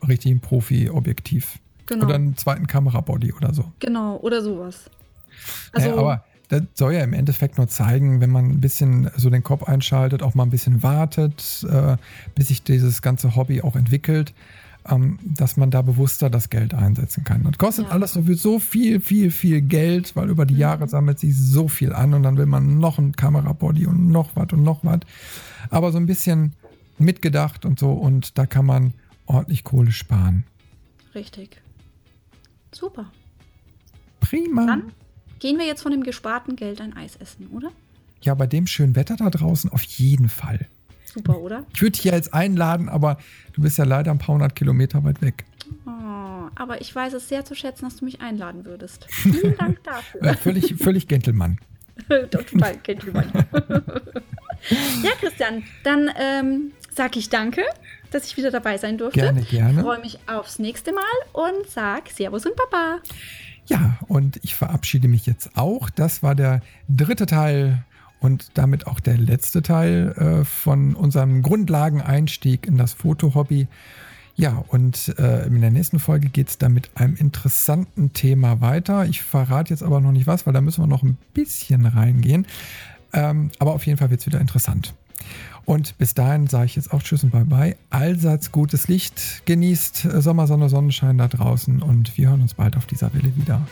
richtig ein Profi-Objektiv. Genau. Oder einen zweiten Kamerabody oder so. Genau, oder sowas. Also, naja, aber das soll ja im Endeffekt nur zeigen, wenn man ein bisschen so den Kopf einschaltet, auch mal ein bisschen wartet, äh, bis sich dieses ganze Hobby auch entwickelt ähm, dass man da bewusster das Geld einsetzen kann. Das kostet ja. alles sowieso viel, viel, viel Geld, weil über die mhm. Jahre sammelt sich so viel an und dann will man noch ein Kamerabody und noch was und noch was. Aber so ein bisschen mitgedacht und so und da kann man ordentlich Kohle sparen. Richtig. Super. Prima. Dann gehen wir jetzt von dem gesparten Geld ein Eis essen, oder? Ja, bei dem schönen Wetter da draußen auf jeden Fall. Super, oder? Ich würde dich ja jetzt einladen, aber du bist ja leider ein paar hundert Kilometer weit weg. Oh, aber ich weiß es sehr zu schätzen, dass du mich einladen würdest. Vielen Dank dafür. Ja, völlig, völlig Gentleman. Total Gentleman. ja, Christian, dann ähm, sage ich danke, dass ich wieder dabei sein durfte. Gerne, gerne. Ich freue mich aufs nächste Mal und sag Servus und Baba. Ja, und ich verabschiede mich jetzt auch. Das war der dritte Teil und damit auch der letzte Teil äh, von unserem Grundlageneinstieg in das Fotohobby. Ja, und äh, in der nächsten Folge geht es dann mit einem interessanten Thema weiter. Ich verrate jetzt aber noch nicht was, weil da müssen wir noch ein bisschen reingehen. Ähm, aber auf jeden Fall wird es wieder interessant. Und bis dahin sage ich jetzt auch Tschüss und Bye-bye. Allseits gutes Licht, genießt Sommersonne, Sonnenschein da draußen und wir hören uns bald auf dieser Welle wieder.